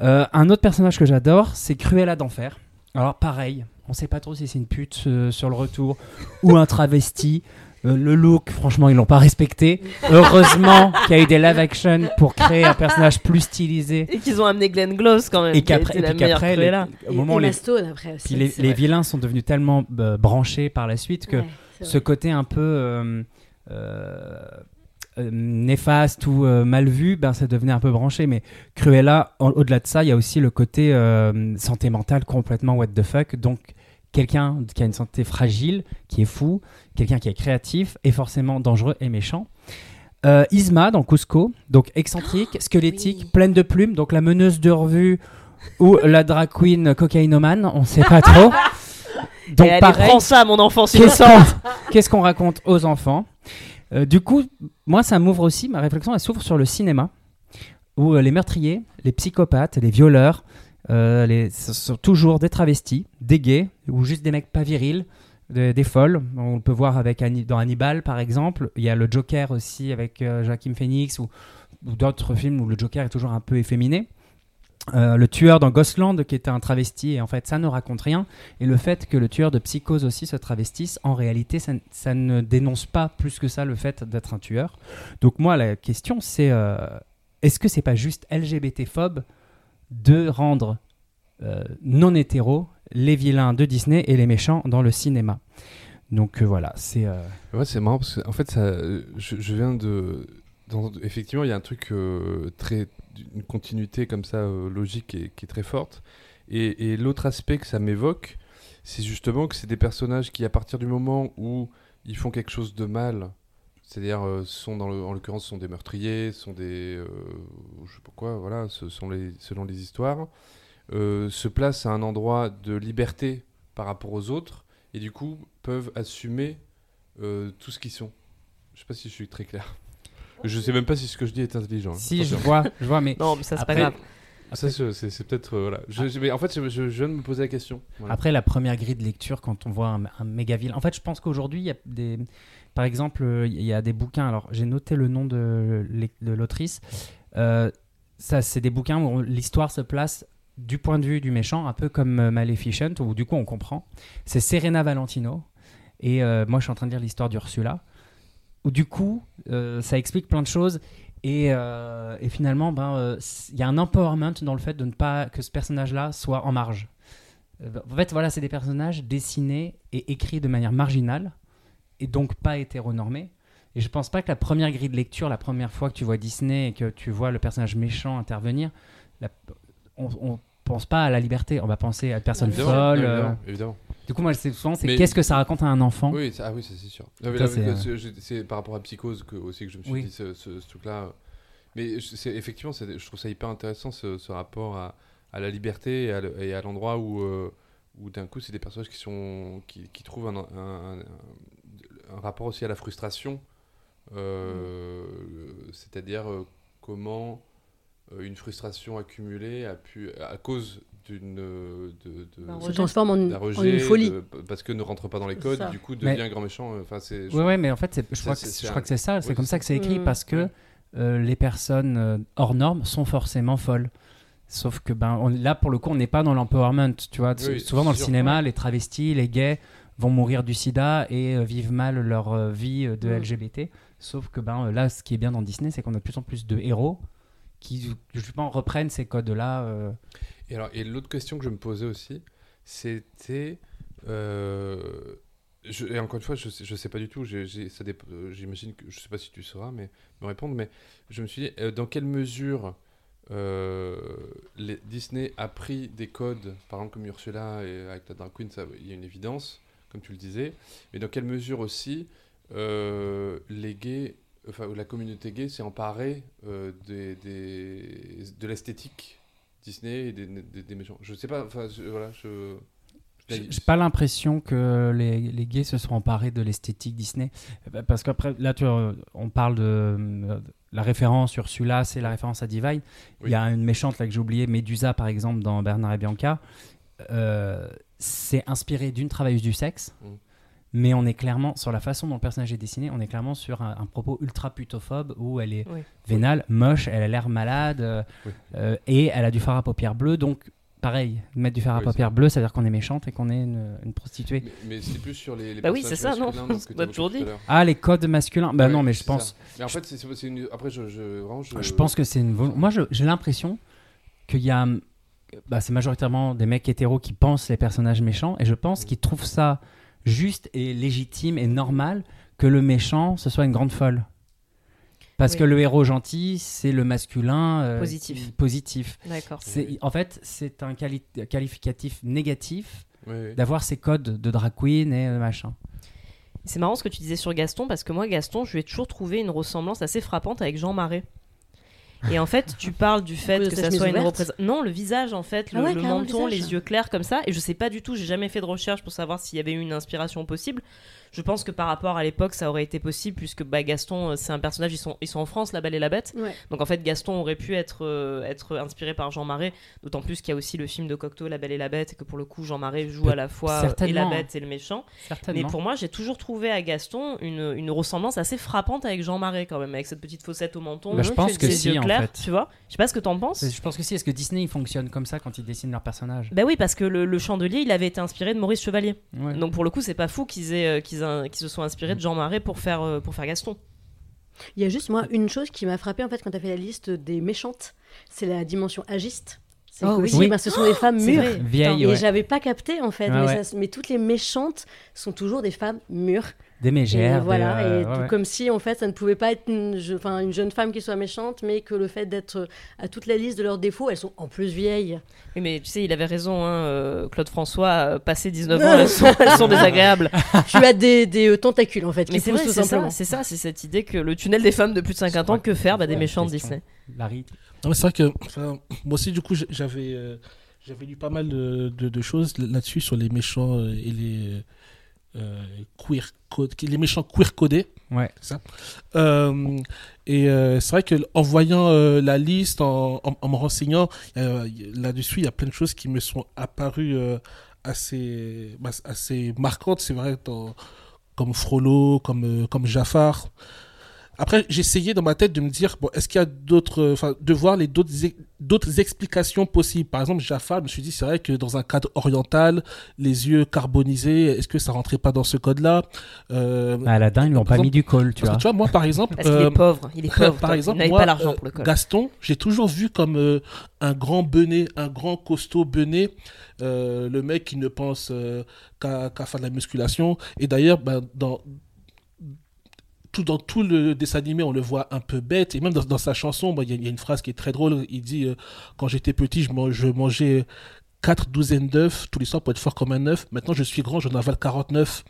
Euh, un autre personnage que j'adore, c'est Cruella d'enfer. Alors pareil, on sait pas trop si c'est une pute euh, sur le retour ou un travesti. Euh, le look, franchement, ils l'ont pas respecté. Heureusement qu'il y a eu des live action pour créer un personnage plus stylisé. Et qu'ils ont amené Glenn Close quand même. Et qui a qu'après, et puis qu'après, les- Cruella. au Et moment où Emma les, Stone après aussi. puis les, vilains sont devenus tellement euh, branchés par la suite que Ouais, ce vrai. côté un peu euh, néfaste ou euh, mal vu, ben, ça devenait un peu branché. Mais Cruella, au-delà de ça, il y a aussi le côté euh, santé mentale complètement what the fuck. Donc, quelqu'un qui a une santé fragile, qui est fou, quelqu'un qui est créatif et forcément dangereux et méchant. Euh, Isma dans Cusco, donc excentrique, squelettique, oui. pleine de plumes, donc la meneuse de revue ou la drag queen cocaïnomane, on sait pas trop. Donc Et pareil, prends ça, mon enfant, qu'est-ce qu'on raconte aux enfants? Euh, Du coup, moi, ça m'ouvre aussi, ma réflexion, elle s'ouvre sur le cinéma, où euh, les meurtriers, les psychopathes, les violeurs, euh, ce sont toujours des travestis, des gays, ou juste des mecs pas virils, des, folles. On peut voir avec dans Hannibal, par exemple. Il y a le Joker aussi avec euh, Phoenix, ou, d'autres films où le Joker est toujours un peu efféminé. Euh, le tueur dans Ghostland qui était un travesti et en fait ça ne raconte rien et le fait que le tueur de Psychose aussi se travestisse en réalité ça, ne dénonce pas plus que ça le fait d'être un tueur donc moi la question c'est euh, est-ce que c'est pas juste LGBT-phobe de rendre euh, non hétéro les vilains de Disney et les méchants dans le cinéma donc euh, voilà c'est euh, c'est marrant parce que en fait, je, viens de. dans- effectivement, il y a un truc euh, très. une continuité comme ça, logique et qui est très forte. Et, et l'autre aspect que ça m'évoque, c'est justement que c'est des personnages qui, à partir du moment où ils font quelque chose de mal, c'est-à-dire, euh, sont dans le- en l'occurrence, sont des meurtriers, sont des. euh, je sais pas quoi, voilà, ce sont les, selon les histoires, euh, se placent à un endroit de liberté par rapport aux autres et du coup peuvent assumer euh, tout ce qu'ils sont. Je sais pas si je suis très clair. Je sais même pas si ce que je dis est intelligent. hein. si je vois je vois mais Non, mais ça, c'est pas Après- grave. Ça, c'est c'est peut-être. euh, voilà. Je, je- mais en fait, je, je- je viens de me poser la question. Voilà. Après, la première grille de lecture, quand on voit un, un méga ville. En fait, je pense qu'aujourd'hui, il y a des. Par exemple, euh, il y a des bouquins. Alors, j'ai noté le nom de, l'autrice. Euh, ça, c'est des bouquins où l'histoire se place du point de vue du méchant, un peu comme euh, Maleficent, où du coup, on comprend. C'est Serena Valentino. Et euh, moi, je suis en train de lire l'histoire d'Ursula. Où du coup, euh, ça explique plein de choses. Et, euh, et finalement, ben, euh, il y a un empowerment dans le fait de ne pas que ce personnage-là soit en marge. Euh, En fait, voilà, c'est des personnages dessinés et écrits de manière marginale et donc pas hétéronormés. Et je pense pas que la première grille de lecture, la première fois que tu vois Disney et que tu vois le personnage méchant intervenir, la- on, on pense pas à la liberté, on va penser à une personne Évidemment, folle. euh. évidemment. Du coup, moi, c'est souvent, c'est qu'est-ce que ça raconte à un enfant? Oui, ça- ah oui, ça, c'est sûr. C'est, euh, c'est par rapport à Psychose que, aussi que je me suis Oui. dit ce, ce- ce truc-là. Mais effectivement, je trouve ça hyper intéressant ce, ce rapport à, à la liberté et à, le- et à l'endroit où, euh, où d'un coup, c'est des personnages qui sont qui, qui trouvent un, un- un- un rapport aussi à la frustration. Euh, C'est-à-dire euh, comment euh, une frustration accumulée a pu, à cause d'une de, de- se transforme en, une folie. de- parce que ne rentre pas dans les codes, ça. du coup Mais- devient un grand méchant. Enfin, c'est. je- Ouais, ouais, mais en fait, je, crois que, c'est- je c'est crois un- que c'est ça, c'est Ouais, comme ça que c'est écrit Mm. parce que euh, les personnes hors normes sont forcément folles. Sauf que ben, on- là, pour le coup, on n'est pas dans l'empowerment. Tu vois, Oui, souvent dans le sûr. cinéma, les travestis, les gays vont mourir du sida et euh, vivent mal leur euh, vie euh, de Mm. LGBT. Sauf que ben, là, ce qui est bien dans Disney, c'est qu'on a de plus en plus de héros qui, justement, reprennent ces codes-là. euh. Et alors, et l'autre question que je me posais aussi, c'était. euh, je- et encore une fois, je sais, je sais pas du tout. J'imagine que je sais pas si tu sauras, mais me répondre. Mais je me suis dit, euh, dans quelle mesure euh, les- Disney a pris des codes, par exemple comme Ursula et avec la Drag Queen, ça, il y a une évidence, comme tu le disais. Mais dans quelle mesure aussi euh, les gays, enfin la communauté gay s'est emparée euh, des, des- de l'esthétique Disney et des, méchants? Je sais pas, enfin je- voilà, je. J'ai pas l'impression que les, les gays se sont emparés de l'esthétique Disney. Euh, bah, Parce qu'après, là, tu, on parle de la référence Ursula, c'est la référence à Divine. Il y a une méchante là que j'ai oublié, Médusa par exemple, dans Bernard et Bianca. Euh, c'est inspiré d'une travailleuse du sexe. Mm. Mais on est clairement, sur la façon dont le personnage est dessiné, on est clairement sur un, un propos ultra putophobe où elle est Oui. vénale, moche, elle a l'air malade euh, Oui. euh, et elle a du fard à paupières bleues. Donc, pareil, mettre du fard à Oui, c'est paupières bleues, ça veut dire qu'on est méchante et qu'on est une, une prostituée. Mais, mais c'est plus sur les. les Bah oui, c'est ça, non On a toujours dit. Ah, les codes masculins Bah Ouais, non, mais je pense, ça. Mais en fait, c'est une. Après, je, je vraiment, je. je pense que c'est une. vol- Moi, j'ai l'impression qu'il y a. Bah, c'est majoritairement des mecs hétéros qui pensent les personnages méchants et je pense qu'ils trouvent ça juste et légitime et normal que le méchant ce soit une grande folle. Parce Oui. que le héros gentil, c'est le masculin euh, Positif. D'accord. En fait, c'est un quali- qualificatif négatif Oui, oui. d'avoir ces codes de drag queen et euh, machin. C'est marrant ce que tu disais sur Gaston parce que moi, Gaston, je lui ai toujours trouvé une ressemblance assez frappante avec Jean Marais. Et en fait, tu parles du fait que ça soit une représentation. Non, le visage en fait, le, Ah ouais, le carrément, le menton, les yeux clairs comme ça. Et je sais pas du tout, j'ai jamais fait de recherche pour savoir s'il y avait eu une inspiration possible. Je pense que par rapport à l'époque, ça aurait été possible puisque bah, Gaston, euh, c'est un personnage, ils sont, ils sont en France, La Belle et la Bête. Ouais. Donc en fait, Gaston aurait pu être, euh, être inspiré par Jean Marais, d'autant plus qu'il y a aussi le film de Cocteau, La Belle et la Bête, et que pour le coup, Jean Marais joue à la fois euh, et la bête et le méchant. Mais pour moi, j'ai toujours trouvé à Gaston une, une ressemblance assez frappante avec Jean Marais quand même, avec cette petite fossette au menton, Bah, je pense que si, yeux en clairs, fait. tu vois. Je sais pas ce que t'en penses. Je pense que si, est-ce que Disney il fonctionne comme ça quand ils dessinent leurs personnages? Bah oui, parce que le, le chandelier, il avait été inspiré de Maurice Chevalier. Ouais. Donc pour le coup, c'est pas fou qu'ils aient, euh, qu'ils qu'ils se soient inspirés de Jean Marais pour faire, euh, pour faire Gaston. Il y a juste, moi, une chose qui m'a frappé en fait quand tu as fait la liste des méchantes, c'est la dimension agiste. C'est Oh oui. Oui. ben, ce sont des femmes mûres. vrai. Vieille, Et ouais. j'avais pas capté en fait, Ouais, mais, ouais. ça- mais toutes les méchantes sont toujours des femmes mûres. Des Et mégères. voilà, des, euh, et ouais, tout ouais. comme si en fait ça ne pouvait pas être une, je- enfin, une jeune femme qui soit méchante, mais que le fait d'être à toute la liste de leurs défauts, elles sont en plus vieilles. Oui, mais tu sais, il avait raison, hein, euh, Claude François, euh, passé 19 ans, elles sont, elles sont désagréables. tu as des, des euh, tentacules en fait, Mais c'est tout c'est simplement. ça, c'est ça, c'est cette idée que le tunnel des femmes de plus de 50 ans, que faire bah, Des méchants de. Disney. Larry. Non, mais c'est vrai que enfin, moi aussi, du coup, j'avais euh, j'avais lu pas mal de, de- de choses là-dessus sur les méchants euh, et les euh, queer code, les méchants queer codés. Ouais. ça. Euh, et euh, c'est vrai que en voyant la liste, en, en- en me renseignant là-dessus, il y a plein de choses qui me sont apparues assez, bah, assez marquantes. C'est vrai, dans- comme Frollo, comme, comme Jafar. Après, j'essayais dans ma tête de me dire, bon, est-ce qu'il y a d'autres, enfin, de voir les d'autres, d'autres explications possibles. Par exemple, Jafar, je me suis dit, c'est vrai que dans un cadre oriental, les yeux carbonisés, est-ce que ça rentrait pas dans ce code-là? Euh, À Aladdin, ils lui ont par pas mis du col, tu vois. que tu vois, moi, par exemple, Parce qu'il euh, est pauvre, il est pauvre. par toi, exemple, moi, pas l'argent euh, pour le col. Gaston, j'ai toujours vu comme euh, un grand benet, un grand costaud benet, euh, le mec qui ne pense euh, qu'à qu'à faire de la musculation. Et d'ailleurs, ben, dans tout dans tout le dessin animé, on le voit un peu bête. Et même dans, sa chanson, il y, a- une phrase qui est très drôle. Il dit euh, Quand j'étais petit, je mangeais quatre douzaines d'œufs tous les soirs pour être fort comme un œuf. Maintenant, je suis grand, j'en avale 49.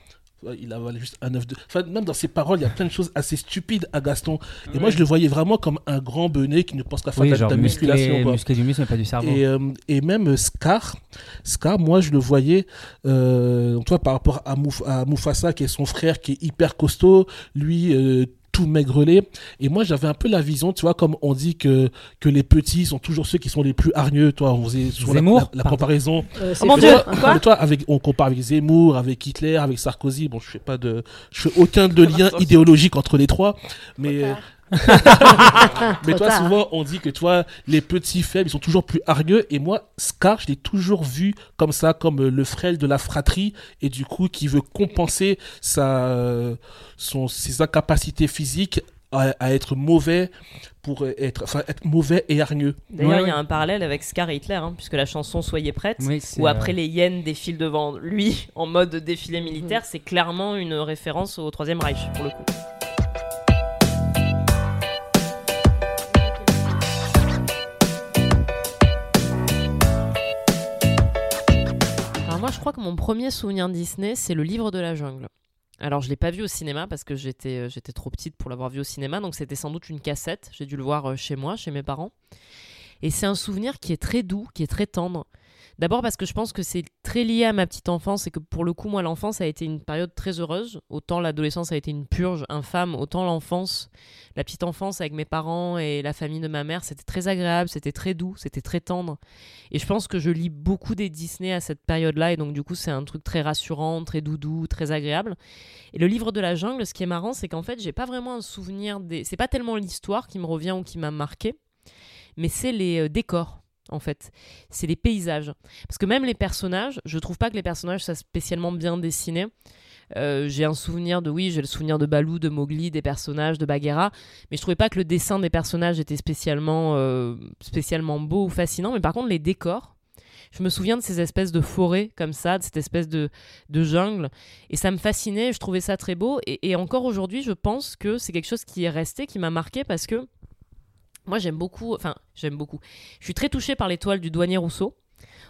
Il avale juste un œuf de. Enfin, même dans ses paroles, il y a plein de choses assez stupides à Gaston. Et moi, je le voyais vraiment comme un grand benet qui ne pense qu'à faire Oui, de la- musculation. quoi. musclé du muscle, mais pas du cerveau. Et, euh, et même Scar, Scar, moi je le voyais, euh, toi par rapport à, Mouf- à Mufasa qui est son frère qui est hyper costaud, lui euh, tout maigrelet. Et moi j'avais un peu la vision, tu vois, comme on dit que, que les petits sont toujours ceux qui sont les plus hargneux. Toi, on faisait souvent la, Zemmour, la- la pardon. comparaison. Euh, Oh mon. Dieu Toi, toi, avec, on compare avec Zemmour, avec Hitler, avec Sarkozy. Bon, je fais pas de, je fais aucun de lien idéologique entre les trois, mais mais toi, tard. souvent, on dit que toi, les petits faibles, ils sont toujours plus hargneux. Et moi, Scar, je l'ai toujours vu comme ça, comme euh, le frêle de la fratrie, et du coup, qui veut compenser sa, euh, son, ses incapacités physiques à, à être mauvais pour euh, être, enfin, être mauvais et hargneux. D'ailleurs, Ouais, il y a ouais. un parallèle avec Scar et Hitler, hein, puisque la chanson Soyez prête, Oui, où après euh, les hyènes défilent devant lui en mode défilé militaire, c'est clairement une référence au Troisième Reich, pour le coup. Crois que mon premier souvenir Disney, c'est le livre de la jungle. Alors, je l'ai pas vu au cinéma parce que j'étais euh, j'étais trop petite pour l'avoir vu au cinéma, donc c'était sans doute une cassette. J'ai dû le voir euh, chez moi, chez mes parents. Et c'est un souvenir qui est très doux, qui est très tendre. D'abord parce que je pense que c'est très lié à ma petite enfance et que pour le coup, moi, l'enfance a été une période très heureuse. Autant l'adolescence a été une purge infâme, autant l'enfance, la petite enfance avec mes parents et la famille de ma mère, c'était très agréable, c'était très doux, c'était très tendre. Et je pense que je lis beaucoup des Disney à cette période-là et donc du coup, c'est un truc très rassurant, très doudou, très agréable. Et le livre de la jungle, ce qui est marrant, c'est qu'en fait, j'ai pas vraiment un souvenir des. C'est pas tellement l'histoire qui me revient ou qui m'a marqué, mais c'est les euh, décors. En fait, c'est les paysages. Parce que même les personnages, je trouve pas que les personnages soient spécialement bien dessinés. Euh, j'ai un souvenir de, oui, j'ai le souvenir de Balou, de Mowgli, des personnages, de Bagheera, mais je trouvais pas que le dessin des personnages était spécialement, euh, spécialement beau ou fascinant. Mais par contre, les décors, je me souviens de ces espèces de forêts comme ça, de cette espèce de, jungle, et ça me fascinait, je trouvais ça très beau. Et encore aujourd'hui, je pense que c'est quelque chose qui est resté, qui m'a marqué parce que moi j'aime beaucoup, enfin j'aime beaucoup. Je suis très touchée par l'étoile du douanier Rousseau.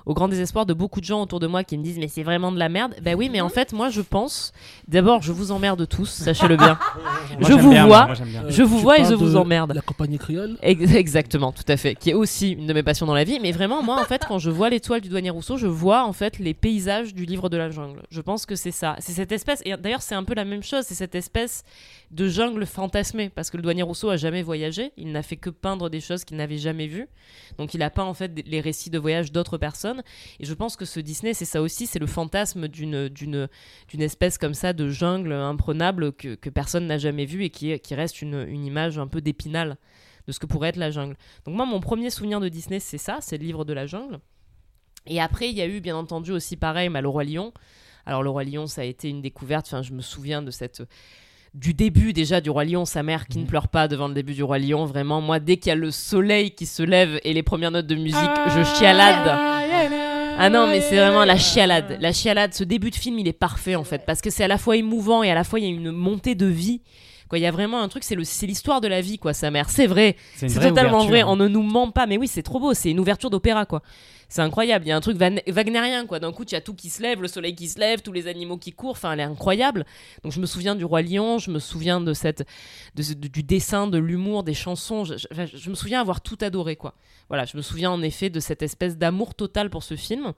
Au grand désespoir de beaucoup de gens autour de moi qui me disent mais c'est vraiment de la merde. Bah oui, mais en fait, moi je pense, d'abord, je vous emmerde tous, sachez-le bien. Moi, je vous bien, vois. moi, bien. Je vous Tu vois et je vous de emmerde. La compagnie créole? Ex- Exactement, tout à fait. Qui est aussi une de mes passions dans la vie. Mais vraiment, moi, en fait, quand je vois l'étoile du douanier Rousseau, je vois en fait les paysages du livre de la jungle. Je pense que c'est ça. C'est cette espèce. Et d'ailleurs, c'est un peu la même chose. C'est cette espèce de jungle fantasmée. Parce que le douanier Rousseau a jamais voyagé. Il n'a fait que peindre des choses qu'il n'avait jamais vues. Donc, il a peint en fait les récits de voyage d'autres personnes. Et je pense que ce Disney, c'est ça aussi. C'est le fantasme d'une d'une d'une espèce comme ça de jungle imprenable que, que personne n'a jamais vu et qui, qui reste une, une image un peu d'épinal de ce que pourrait être la jungle. Donc moi, mon premier souvenir de Disney, c'est ça, c'est le livre de la jungle. Et après, il y a eu, bien entendu, aussi pareil, bah, le roi lion. Alors le roi lion, ça a été une découverte. Enfin, je me souviens de cette du début déjà du roi lion, sa mère qui ne pleure pas devant le début du roi lion. Vraiment, moi, dès qu'il y a le soleil qui se lève et les premières notes de musique, je chialade. Ah non, mais c'est vraiment la chialade. La chialade, ce début de film, il est parfait en fait, parce que c'est à la fois émouvant et à la fois il y a une montée de vie. Quoi, il y a vraiment un truc, c'est le, c'est l'histoire de la vie, quoi, sa mère. C'est vrai, C'est totalement ouverture, vrai. On ne nous ment pas, mais oui, c'est trop beau. C'est une ouverture d'opéra, quoi. C'est incroyable. Il y a un truc wagnérien, quoi. D'un coup, il y a tout qui se lève, le soleil qui se lève, tous les animaux qui courent. Enfin, elle est incroyable. Donc, je me souviens du roi lion. Je me souviens de cette, de du dessin, de l'humour, des chansons. Je, je me souviens avoir tout adoré, quoi. Voilà, je me souviens en effet de cette espèce d'amour total pour ce film.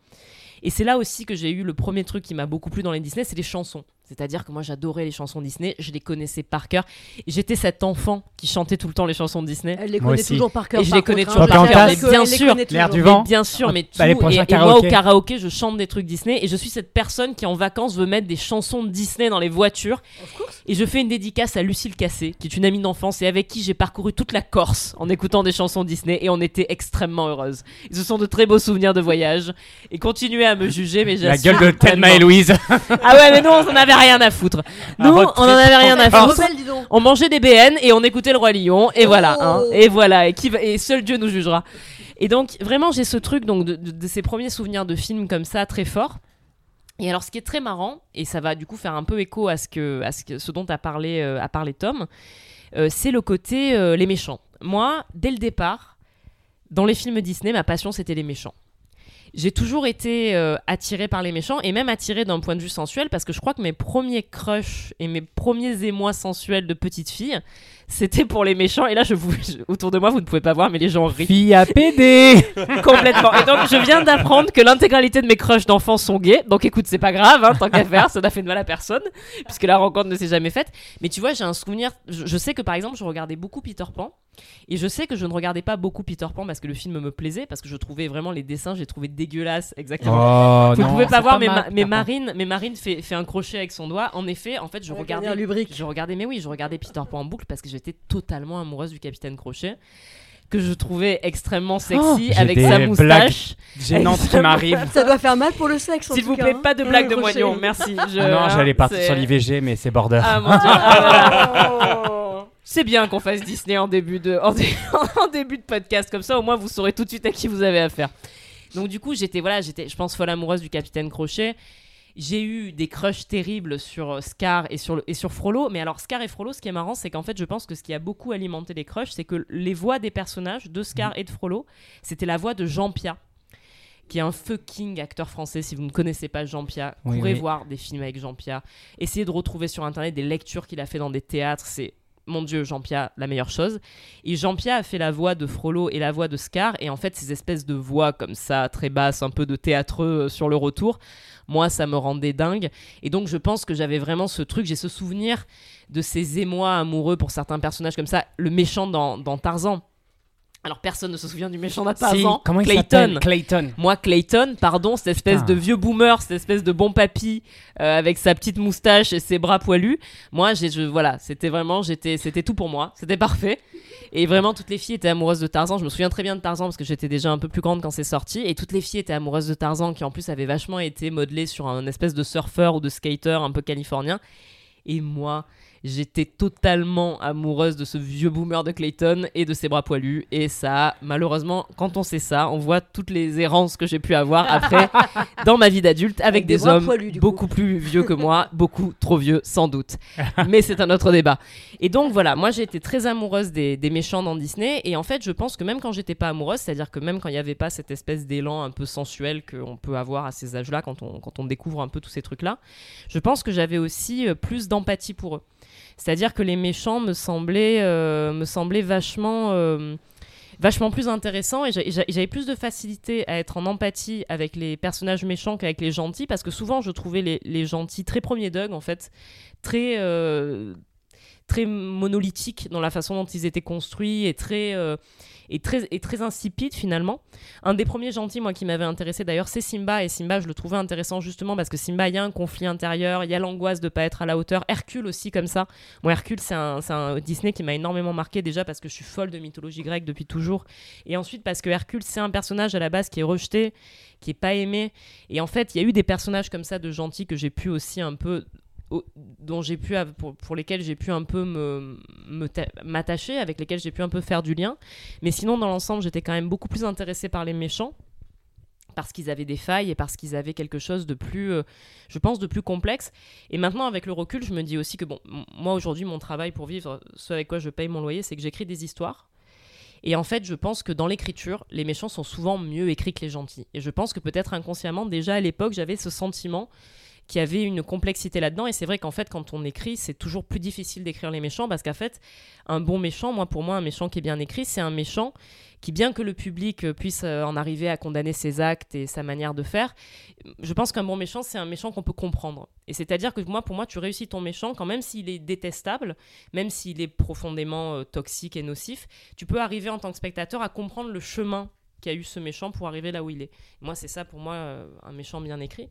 Et c'est là aussi que j'ai eu le premier truc qui m'a beaucoup plu dans les Disney, c'est les chansons. C'est-à-dire que moi j'adorais les chansons Disney, je les connaissais par cœur. J'étais cet enfant qui chantait tout le temps les chansons Disney. Elle les Moi connaît aussi. toujours par cœur. Et je par les connais contre, toujours hein. par cœur, mais bien sûr. L'air du vent. Mais bien sûr, mais tout. Bah, et, et moi au karaoké, je chante des trucs Disney et je suis cette personne qui en vacances veut mettre des chansons de Disney dans les voitures. Of course. Et je fais une dédicace à Lucille Cassé, qui est une amie d'enfance et avec qui j'ai parcouru toute la Corse en écoutant des chansons Disney et on était extrêmement heureuses. Et ce sont de très beaux souvenirs de voyage. Et continuez à me juger, mais La j'assume gueule de Thelma et Louise. Ah ouais, mais nous on avait rien à foutre. Nous, on en avait rien à foutre. On mangeait des BN et on écoutait le roi lion et voilà, Oh. hein, et voilà, et, qui va- et seul Dieu nous jugera. Et donc vraiment j'ai ce truc donc de, de- de ces premiers souvenirs de films comme ça très forts. Et alors ce qui est très marrant et ça va du coup faire un peu écho à ce que à ce, que, ce dont a parlé euh, a parlé Tom, euh, c'est le côté euh, les méchants. Moi dès le départ dans les films Disney ma passion c'était les méchants. J'ai toujours été euh, attirée par les méchants et même attirée d'un point de vue sensuel parce que je crois que mes premiers crushs et mes premiers émois sensuels de petite fille, c'était pour les méchants. Et là, je vous, je- autour de moi, vous ne pouvez pas voir, mais les gens rient Fille à PD. complètement. Et donc, je viens d'apprendre que l'intégralité de mes crushs d'enfants sont gays. Donc, écoute, c'est pas grave, hein, tant qu'à faire, ça n'a fait de mal à personne, puisque la rencontre ne s'est jamais faite. Mais tu vois, j'ai un souvenir. Je, je sais que par exemple, je regardais beaucoup Peter Pan. Et je sais que je ne regardais pas beaucoup Peter Pan parce que le film me plaisait, parce que je trouvais vraiment les dessins, j'ai trouvé dégueulasses, exactement. Oh, Vous ne pouvez pas voir, mais, mal, ma- mais. Marine, mais Marine fait, fait un crochet avec son doigt. En effet, en fait, je un regardais, je regardais, mais oui, je regardais Peter Pan en boucle parce que j'étais totalement amoureuse du capitaine Crochet, que je trouvais extrêmement sexy j'ai avec sa blagues moustache. Gênante qui m'arrive. Ça doit faire mal pour le sexe. en S'il vous cas, plaît, hein. pas de blague de Crochet. moignon, merci. Je- Ah non, j'allais partir sur l'IVG, mais c'est border. Ah mon dieu. Ah, voilà. C'est bien qu'on fasse Disney en début de en, dé- en début de podcast comme ça au moins vous saurez tout de suite à qui vous avez affaire. Donc du coup, j'étais voilà, j'étais je pense folle amoureuse du capitaine Crochet. J'ai eu des crushs terribles sur euh, Scar et sur, le- et sur Frollo. Mais alors, Scar et Frollo, ce qui est marrant, c'est qu'en fait, je pense que ce qui a beaucoup alimenté les crushs, c'est que les voix des personnages de Scar et de Frollo, c'était la voix de Jean Pia, qui est un fucking acteur français. Si vous ne connaissez pas Jean Pia, Oui, courez oui. voir des films avec Jean Pia. Essayez de retrouver sur Internet des lectures qu'il a fait dans des théâtres. C'est, mon Dieu, Jean Pia, la meilleure chose. Et Jean Pia a fait la voix de Frollo et la voix de Scar. Et en fait, ces espèces de voix comme ça, très basses, un peu de théâtreux euh, sur le retour, moi, ça me rendait dingue. Et donc, je pense que j'avais vraiment ce truc, j'ai ce souvenir de ces émois amoureux pour certains personnages comme ça. Le méchant dans Tarzan. Alors, personne ne se souvient du méchant dans Si, Tarzan. comment Clayton. Clayton. Moi, Clayton, pardon, cette espèce Putain. de vieux boomer, cette espèce de bon papy euh, avec sa petite moustache et ses bras poilus. Moi, j'ai, je, voilà, c'était vraiment, j'étais, c'était tout pour moi, c'était parfait. Et vraiment, toutes les filles étaient amoureuses de Tarzan. Je me souviens très bien de Tarzan parce que j'étais déjà un peu plus grande quand c'est sorti. Et toutes les filles étaient amoureuses de Tarzan, qui en plus avait vachement été modelé sur un espèce de surfeur ou de skater un peu californien. Et moi, j'étais totalement amoureuse de ce vieux boomer de Clayton et de ses bras poilus. Et ça, malheureusement, quand on sait ça, on voit toutes les errances que j'ai pu avoir après dans ma vie d'adulte avec, Avec des hommes poilus, du coup. beaucoup plus vieux que moi, beaucoup trop vieux sans doute. Mais c'est un autre débat. Et donc voilà, moi j'ai été très amoureuse des, des méchants dans Disney. Et en fait, je pense que même quand j'étais pas amoureuse, c'est-à-dire que même quand il n'y avait pas cette espèce d'élan un peu sensuel qu'on peut avoir à ces âges-là, quand on, quand on découvre un peu tous ces trucs-là, je pense que j'avais aussi euh, plus d'empathie pour eux. C'est-à-dire que les méchants me semblaient, euh, euh, vachement plus intéressants et j'a- j'a- j'avais plus de facilité à être en empathie avec les personnages méchants qu'avec les gentils parce que souvent je trouvais les, gentils très premier Doug en fait, très, euh, très monolithiques dans la façon dont ils étaient construits et très, euh, et très, insipides finalement. Un des premiers gentils, moi, qui m'avait intéressé d'ailleurs, c'est Simba. Et Simba, je le trouvais intéressant justement parce que Simba, il y a un conflit intérieur, il y a l'angoisse de pas être à la hauteur. Hercule aussi, comme ça. Moi, Hercule, c'est un, un Disney qui m'a énormément marqué déjà parce que je suis folle de mythologie grecque depuis toujours. Et ensuite parce que Hercule, c'est un personnage à la base qui est rejeté, qui est pas aimé. Et en fait, il y a eu des personnages comme ça de gentils que j'ai pu aussi un peu dont j'ai pu pour, pour lesquels j'ai pu un peu me me ta- m'attacher avec lesquels j'ai pu un peu faire du lien mais sinon dans l'ensemble j'étais quand même beaucoup plus intéressée par les méchants parce qu'ils avaient des failles et parce qu'ils avaient quelque chose de plus, euh, je pense, de plus complexe. Et maintenant, avec le recul, je me dis aussi que, bon, moi aujourd'hui, mon travail pour vivre, ce avec quoi je paye mon loyer, c'est que j'écris des histoires. Et en fait, je pense que dans l'écriture, les méchants sont souvent mieux écrits que les gentils. Et je pense que peut-être inconsciemment, déjà à l'époque, j'avais ce sentiment qu'il y avait une complexité là-dedans. Et c'est vrai qu'en fait, quand on écrit, c'est toujours plus difficile d'écrire les méchants parce qu'en fait, un bon méchant, moi, pour moi, un méchant qui est bien écrit, c'est un méchant qui, bien que le public euh, puisse euh, en arriver à condamner ses actes et sa manière de faire, je pense qu'un bon méchant, c'est un méchant qu'on peut comprendre. Et c'est-à-dire que moi, pour moi, tu réussis ton méchant quand même s'il est détestable, même s'il est profondément euh, toxique et nocif, tu peux arriver en tant que spectateur à comprendre le chemin qu'a eu ce méchant pour arriver là où il est. Moi, c'est ça pour moi, un méchant bien écrit.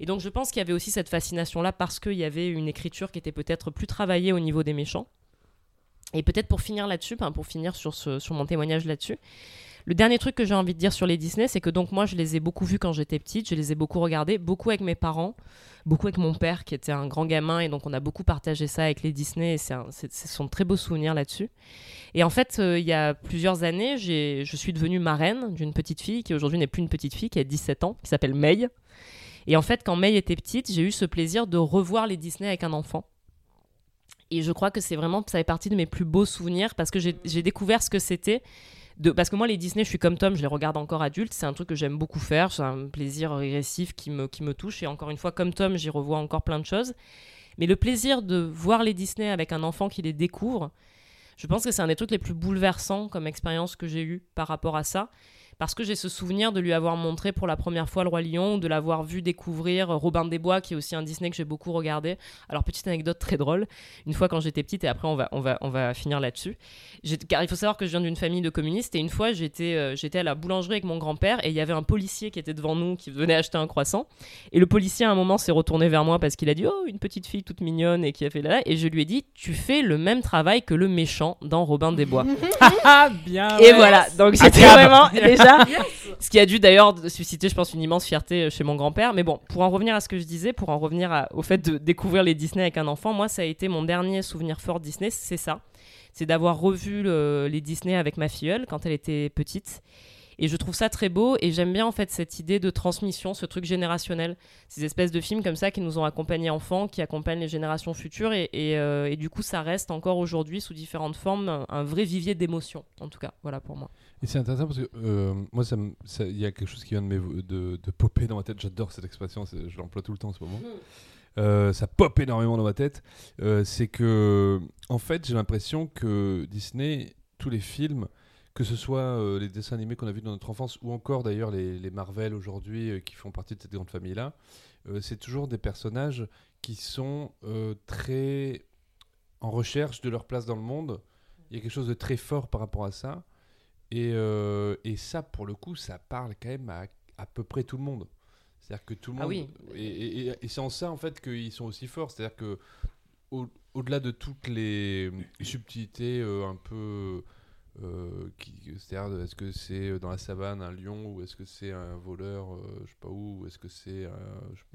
Et donc, je pense qu'il y avait aussi cette fascination-là parce qu'il y avait une écriture qui était peut-être plus travaillée au niveau des méchants. Et peut-être pour finir là-dessus, pour finir sur, mon témoignage là-dessus, le dernier truc que j'ai envie de dire sur les Disney, c'est que donc moi, je les ai beaucoup vus quand j'étais petite, je les ai beaucoup regardés, beaucoup avec mes parents, beaucoup avec mon père qui était un grand gamin, et donc on a beaucoup partagé ça avec les Disney, et c'est ce sont très beaux souvenirs là-dessus. Et en fait, euh, il y a plusieurs années, je suis devenue marraine d'une petite fille qui aujourd'hui n'est plus une petite fille, qui a 17 ans, qui s'appelle May. Et en fait, quand May était petite, j'ai eu ce plaisir de revoir les Disney avec un enfant. Et je crois que c'est vraiment, ça fait partie de mes plus beaux souvenirs parce que j'ai découvert ce que c'était. Parce que moi, les Disney, je suis comme Tom, je les regarde encore adultes. C'est un truc que j'aime beaucoup faire. C'est un plaisir régressif qui me, qui me touche. Et encore une fois, comme Tom, j'y revois encore plein de choses. Mais le plaisir de voir les Disney avec un enfant qui les découvre, je pense que c'est un des trucs les plus bouleversants comme expérience que j'ai eu par rapport à ça. Parce que j'ai ce souvenir de lui avoir montré pour la première fois le Roi Lion, ou de l'avoir vu découvrir Robin des Bois, qui est aussi un Disney que j'ai beaucoup regardé. Alors, petite anecdote très drôle. Une fois quand j'étais petite, et après on va, on va, on va finir là-dessus. Car il faut savoir que je viens d'une famille de communistes, et une fois j'étais euh, j'étais à la boulangerie avec mon grand-père, et il y avait un policier qui était devant nous, qui venait acheter un croissant. Et le policier, à un moment, s'est retourné vers moi parce qu'il a dit Oh, une petite fille toute mignonne, et qui a fait là. Et je lui ai dit Tu fais le même travail que le méchant dans Robin des Bois. Ah, bien Et voilà, donc c'était Agréable. vraiment déjà ce qui a dû d'ailleurs susciter, je pense, une immense fierté euh, chez mon grand-père. Mais bon, pour en revenir à ce que je disais, pour en revenir à- au fait de découvrir les Disney avec un enfant, moi, ça a été mon dernier souvenir fort Disney, c'est ça. C'est d'avoir revu le- les Disney avec ma filleule quand elle était petite. Et je trouve ça très beau et j'aime bien en fait cette idée de transmission, ce truc générationnel, ces espèces de films comme ça qui nous ont accompagnés enfants, qui accompagnent les générations futures et, et, euh, et du coup ça reste encore aujourd'hui sous différentes formes un, un vrai vivier d'émotions en tout cas, voilà pour moi. Et c'est intéressant parce que euh, moi, ça me- ça- il y a quelque chose qui vient de, m'évo- de, de popper dans ma tête. J'adore cette expression, je l'emploie tout le temps en ce moment. Euh, ça pop énormément dans ma tête. Euh, c'est que, en fait, j'ai l'impression que Disney, tous les films, que ce soit euh, les dessins animés qu'on a vus dans notre enfance ou encore d'ailleurs les, les Marvel aujourd'hui euh, qui font partie de cette grande famille-là, euh, c'est toujours des personnages qui sont très en recherche de leur place dans le monde. Il y a quelque chose de très fort par rapport à ça. Et, et ça, pour le coup, ça parle quand même à à peu près tout le monde. C'est-à-dire que tout le Ah monde. oui. Et, et- et- et c'est en ça, en fait, qu'ils sont aussi forts. C'est-à-dire que au- au-delà de toutes les subtilités un peu euh, qui- C'est-à-dire, est-ce que c'est dans la savane un lion ou est-ce que c'est un voleur, euh, je sais pas où, ou est-ce que c'est euh,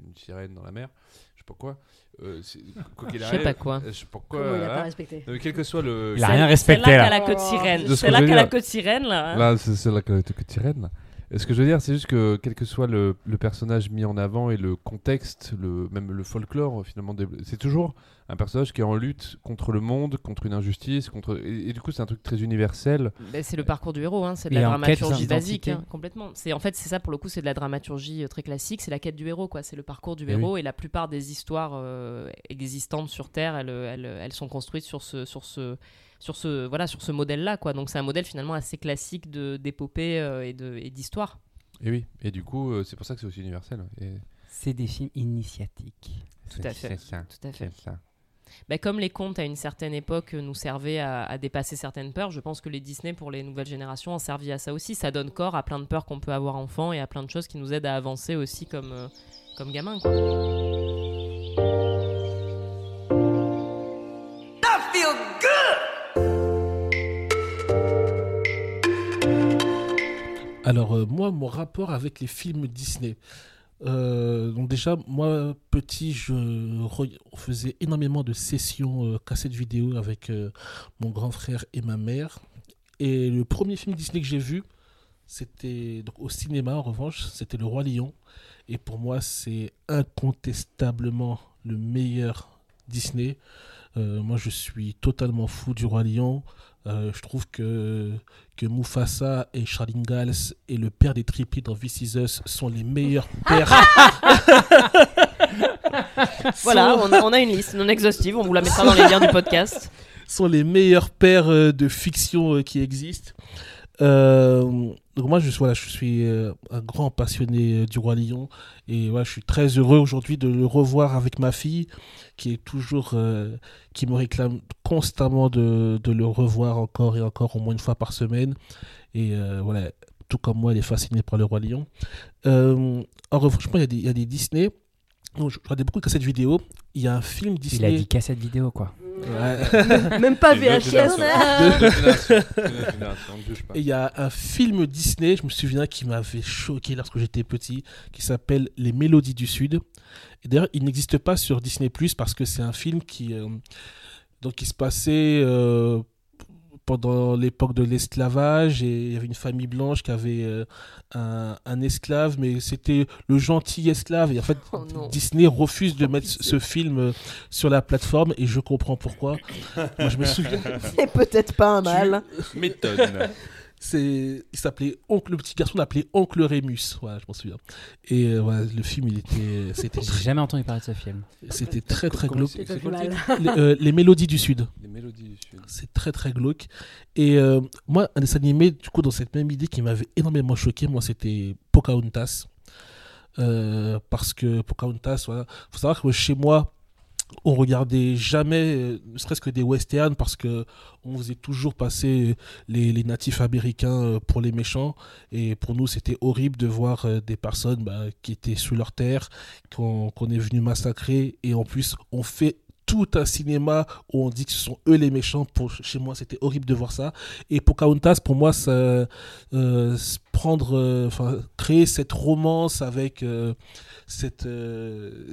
une sirène dans la mer, je sais pas quoi. Euh, c'est- quoi qu'il Je arrive, sais pas quoi. euh, Je sais pas quoi. Comment il a hein. pas respecté Non, mais quel que soit le. Il a rien respecté Celle-là qui là. a la queue de sirène. De ce que Celle-là je veux qui a la queue de sirène, là. hein. Là, c'est c'est la que que sirène. là. Et ce que je veux dire, c'est juste que quel que soit le, le personnage mis en avant et le contexte, le, même le folklore, euh, finalement, c'est toujours un personnage qui est en lutte contre le monde, contre une injustice, contre et, et du coup, c'est un truc très universel. Ben, c'est le parcours du héros, hein, c'est de la dramaturgie basique, hein, complètement. C'est en fait c'est ça pour le coup, c'est de la dramaturgie euh, très classique, c'est la quête du héros, quoi. C'est le parcours du Eh héros et la plupart des histoires euh, existantes sur Terre, elles, elles, elles sont construites sur ce sur ce sur ce voilà sur ce modèle-là, quoi. Donc c'est un modèle finalement assez classique de d'épopée euh, et de et d'histoire. Et oui, et du coup, euh, c'est pour ça que c'est aussi universel. Et C'est des films initiatiques. Tout à fait. C'est ça. Tout à fait. C'est ça. Ben, comme les contes à une certaine époque euh, nous servaient à, à dépasser certaines peurs, je pense que les Disney pour les nouvelles générations ont servi à ça aussi. Ça donne corps à plein de peurs qu'on peut avoir enfant et à plein de choses qui nous aident à avancer aussi comme, euh, comme gamin. Quoi. Alors, euh, moi, mon rapport avec les films Disney. Euh, donc, déjà, moi, petit, je faisait énormément de sessions euh, cassettes vidéo avec mon grand frère et ma mère. Et le premier film Disney que j'ai vu, c'était au cinéma, en revanche, c'était Le Roi Lion. Et pour moi, c'est incontestablement le meilleur Disney. Euh, moi, je suis totalement fou du Roi Lion. Euh, je trouve que, que Mufasa et Charles Ingalls et le père des triplés dans This Is Us sont les meilleurs pères. Voilà, on a, on a une liste non exhaustive, on vous la mettra dans les liens du podcast. sont les meilleurs pères euh, de fiction qui existent. Euh, donc moi, je, voilà, je suis euh, un grand passionné euh, du Roi Lion et voilà, je suis très heureux aujourd'hui de le revoir avec ma fille qui est toujours, euh, qui me réclame constamment de, de le revoir encore et encore au moins une fois par semaine. Et euh, voilà, tout comme moi, elle est fascinée par le Roi Lion. En revanche, il y a des- il y, a des Disney. Donc, je regardais beaucoup de cassettes vidéo. Il y a un film Il Disney. a dit cassette vidéo quoi. Ouais. Même pas Deux générations. VHS. Deux générations. Deux générations, ne juge pas. Et il y a un film Disney, je me souviens, qui m'avait choqué lorsque j'étais petit, qui s'appelle Les Mélodies du Sud. Et d'ailleurs, il n'existe pas sur Disney Plus parce que c'est un film qui, euh, donc, qui se passait euh, pendant l'époque de l'esclavage et il y avait une famille blanche qui avait euh, un, un esclave, mais c'était le gentil esclave. Et en fait, Oh. Disney refuse de mettre ce film euh, sur la plateforme et je comprends pourquoi. Moi, je me souviens. C'est peut-être pas un mal. Méthode. C'est, il s'appelait oncle, le petit garçon l'appelait oncle Rémus, voilà, je m'en souviens. Et euh, voilà, le film, il était, c'était, J'ai jamais entendu parler de ce film. c'était très très glauque. Les, euh, les mélodies du sud, Les mélodies du sud. c'est très très glauque. Et euh, moi, un dessin animé, du coup, dans cette même idée qui m'avait énormément choqué, moi, c'était Pocahontas. Euh, parce que Pocahontas, voilà, faut savoir que chez moi, on regardait jamais, euh, ne serait-ce que des westerns, parce que on faisait toujours passer les, les natifs américains euh, pour les méchants. Et pour nous, c'était horrible de voir euh, des personnes bah, qui étaient sous leur terre, qu'on qu'on est venu massacrer. Et en plus, on fait tout un cinéma où on dit que ce sont eux les méchants. Pour, chez moi, c'était horrible de voir ça. Et Pocahontas, pour moi, ça, euh, prendre, euh, enfin, créer cette romance avec euh, cette,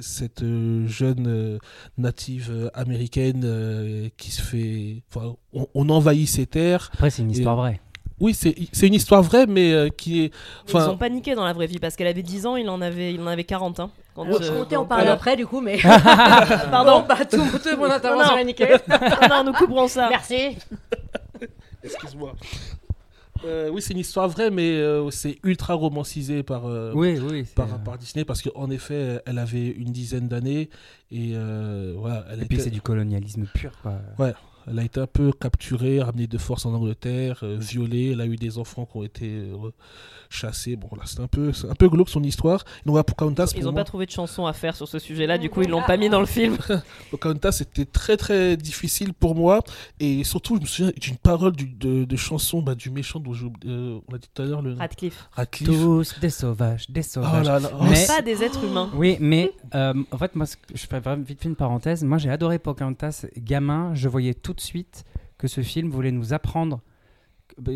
cette jeune native américaine qui se fait, on, on envahit ses terres. Après, c'est une Et- histoire vraie. Oui, c'est une histoire vraie, mais euh, qui est, Ils ont paniqué dans la vraie vie parce qu'elle avait 10 ans, il en avait, il en avait 40. Hein, quand, Alors, euh, comptez, on parle alors- après, du coup, mais. Pardon, Bon, bah, tout, tout mon intervention Non. est nickel. non, nous couperons ça. Merci. excuse-moi. Euh, oui, c'est une histoire vraie, mais euh, c'est ultra romancisé par, euh, Oui, oui. c'est, par, euh, par Disney parce qu'en effet, elle avait une dizaine d'années et euh, voilà, elle, Et puis c'est du colonialisme pur quoi. Elle a été un peu capturée, ramenée de force en Angleterre, euh, violée. Elle a eu des enfants qui ont été euh, chassés. Bon, là, c'est un peu, un peu glauque son histoire. Donc, voilà, Pocahontas, Ils pour ont moi, pas trouvé de chanson à faire sur ce sujet-là, du coup ils l'ont pas mis dans le film. Pocahontas, c'était très très difficile pour moi. Et surtout, je me souviens d'une parole du- de, de chanson bah, du méchant dont je, euh, on a dit tout à l'heure, le Radcliffe. Radcliffe. Tous des sauvages, des Oh sauvages. là là, oh, Mais- c'est- Pas des êtres humains. Oui, mais euh, en fait, moi, je fais vraiment vite fait une parenthèse. Moi, j'ai adoré Pocahontas. Gamin, je voyais tout de suite que ce film voulait nous apprendre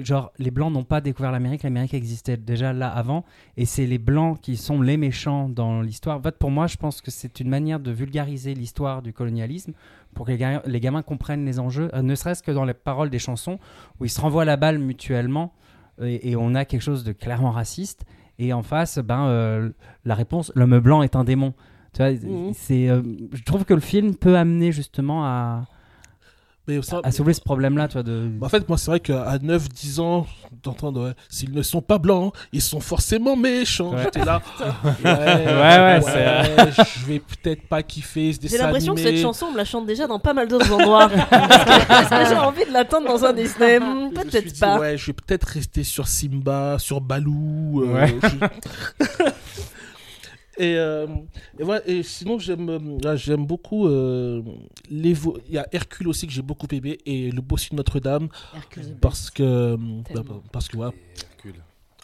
genre, les Blancs n'ont pas découvert l'Amérique, l'Amérique existait déjà là avant, et c'est les Blancs qui sont les méchants dans l'histoire. En fait, pour moi, je pense que c'est une manière de vulgariser l'histoire du colonialisme pour que les, ga- les gamins comprennent les enjeux, euh, ne serait-ce que dans les paroles des chansons, où ils se renvoient la balle mutuellement, et, et on a quelque chose de clairement raciste, et en face, ben, euh, la réponse, l'homme blanc est un démon. Tu vois, c'est, euh, je trouve que le film peut amener justement à, Mais ça- à soulever ce problème-là, tu vois, de... En fait, moi, c'est vrai qu'à 9-10 ans, d'entendre, ouais, s'ils ne sont pas blancs, ils sont forcément méchants. Ouais. J'étais là. Ouais, ouais, c'est- je vais peut-être pas kiffer ce J'ai dessin l'impression que cette chanson, on me la chante déjà dans pas mal d'autres endroits. Est-ce que j'ai envie de l'attendre dans un Disney Hmm, Peut-être dit, pas. Ouais, je vais peut-être rester sur Simba, sur Balou. euh, Ouais. je- et, euh, et voilà, et sinon, j'aime euh, j'aime beaucoup. euh, les vo- Il y a Hercule aussi que j'ai beaucoup aimé et le bossu de Notre-Dame Hercule. parce que. Tellement. bah, parce que voilà. Hercule.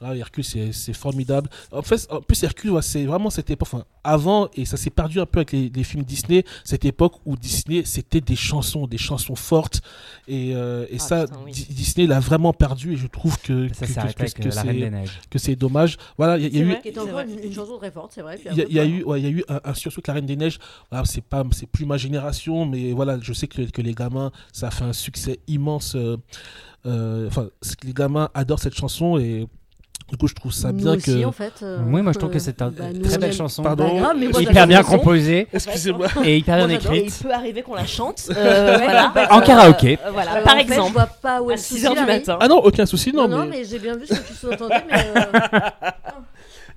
Ah, Hercule, c'est c'est formidable. En fait, en plus, Hercule, ouais, c'est vraiment cette époque. Enfin, avant, et ça s'est perdu un peu avec les, les films Disney, cette époque où Disney, c'était des chansons, des chansons fortes. Et, euh, et Ah, ça, putain, oui. Di- Disney l'a vraiment perdu. Et je trouve que, Ça que- que- que- que c'est- que dommage. Voilà, il y a, il y a C'est eu. vrai. Une, une chanson très forte, c'est vrai. Il y a, y eu, ouais, il y a eu un, un sursaut avec la Reine des Neiges. Voilà, c'est pas, c'est plus ma génération, mais voilà, je sais que, que les gamins, ça a fait un succès immense. euh, euh, Enfin, que les gamins adorent cette chanson et du coup, je trouve ça Nous bien aussi, que. en fait. euh, Oui, moi je trouve que c'est une bah, nous, très belle chanson. Pardon. Pas grave, mais moi, hyper bien composée Excusez-moi. et hyper bien Moi, écrite. il peut arriver qu'on la chante. euh, voilà. En karaoké. Euh, voilà, Alors, par en fait, exemple. je vois pas où est À le 6 souci, h du matin. Ah non, aucun souci, non, Non, mais. mais j'ai bien vu ce que tu sous-entendais, mais euh,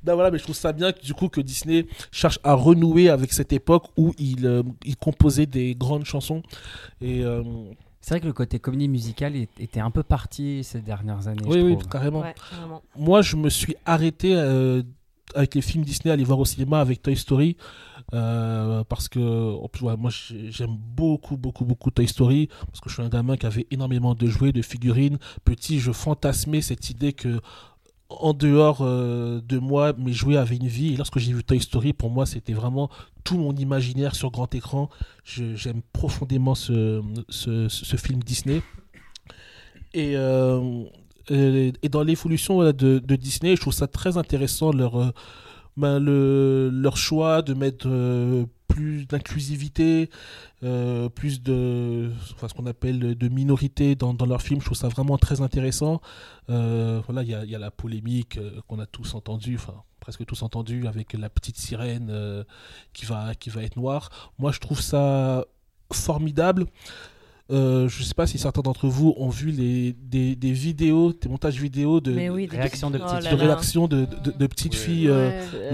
Non, voilà, mais je trouve ça bien que, du coup que Disney cherche à renouer avec cette époque où il, euh, il composait des grandes chansons. Et euh, C'est vrai que le côté comédie musicale était un peu parti ces dernières années. oui, je oui, trouve. carrément. Ouais, carrément. Moi, je me suis arrêté euh, avec les films Disney à les voir au cinéma avec Toy Story. euh, parce que en plus, ouais, moi j'ai- j'aime beaucoup beaucoup beaucoup Toy Story parce que je suis un gamin qui avait énormément de jouets de figurines petit je fantasmais cette idée que en dehors euh, de moi, mes jouets avaient une vie. Et lorsque j'ai vu Toy Story, pour moi, c'était vraiment tout mon imaginaire sur grand écran. J'aime profondément ce, ce, film Disney. Et, euh, et, et dans l'évolution de, de Disney, je trouve ça très intéressant leur, euh, ben, le, leur choix de mettre euh, plus d'inclusivité, euh, plus de enfin, ce qu'on appelle de minorité dans, dans leurs films. Je trouve ça vraiment très intéressant. Euh, voilà, il y a, la polémique euh, qu'on a tous entendue, enfin presque tous entendu avec la petite sirène qui, va, qui va être noire. Moi, je trouve ça formidable. Euh, je ne sais pas si certains d'entre vous ont vu les, des, des vidéos, des montages vidéo de, Mais oui, des Réaction de Oh petites là de là. réaction de, de, de petites Oui. filles euh, ouais, Euh,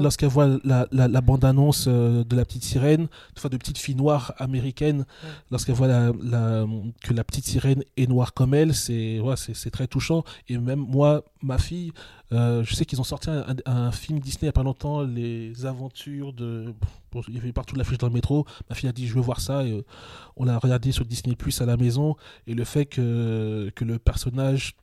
lorsqu'elles voient la, la, la bande-annonce euh, de la petite sirène, enfin de petites filles noires américaines, lorsqu'elles voient la, la- que la petite sirène est noire comme elle, ouais, c'est très touchant. Et même moi, ma fille, euh, je sais qu'ils ont sorti un, film Disney il n'y a pas longtemps, Les Aventures de... il y avait partout l'affiche dans le métro. Ma fille a dit je veux voir ça. Euh, on l'a regardé sur Disney Plus à la maison. Et le fait que, que le personnage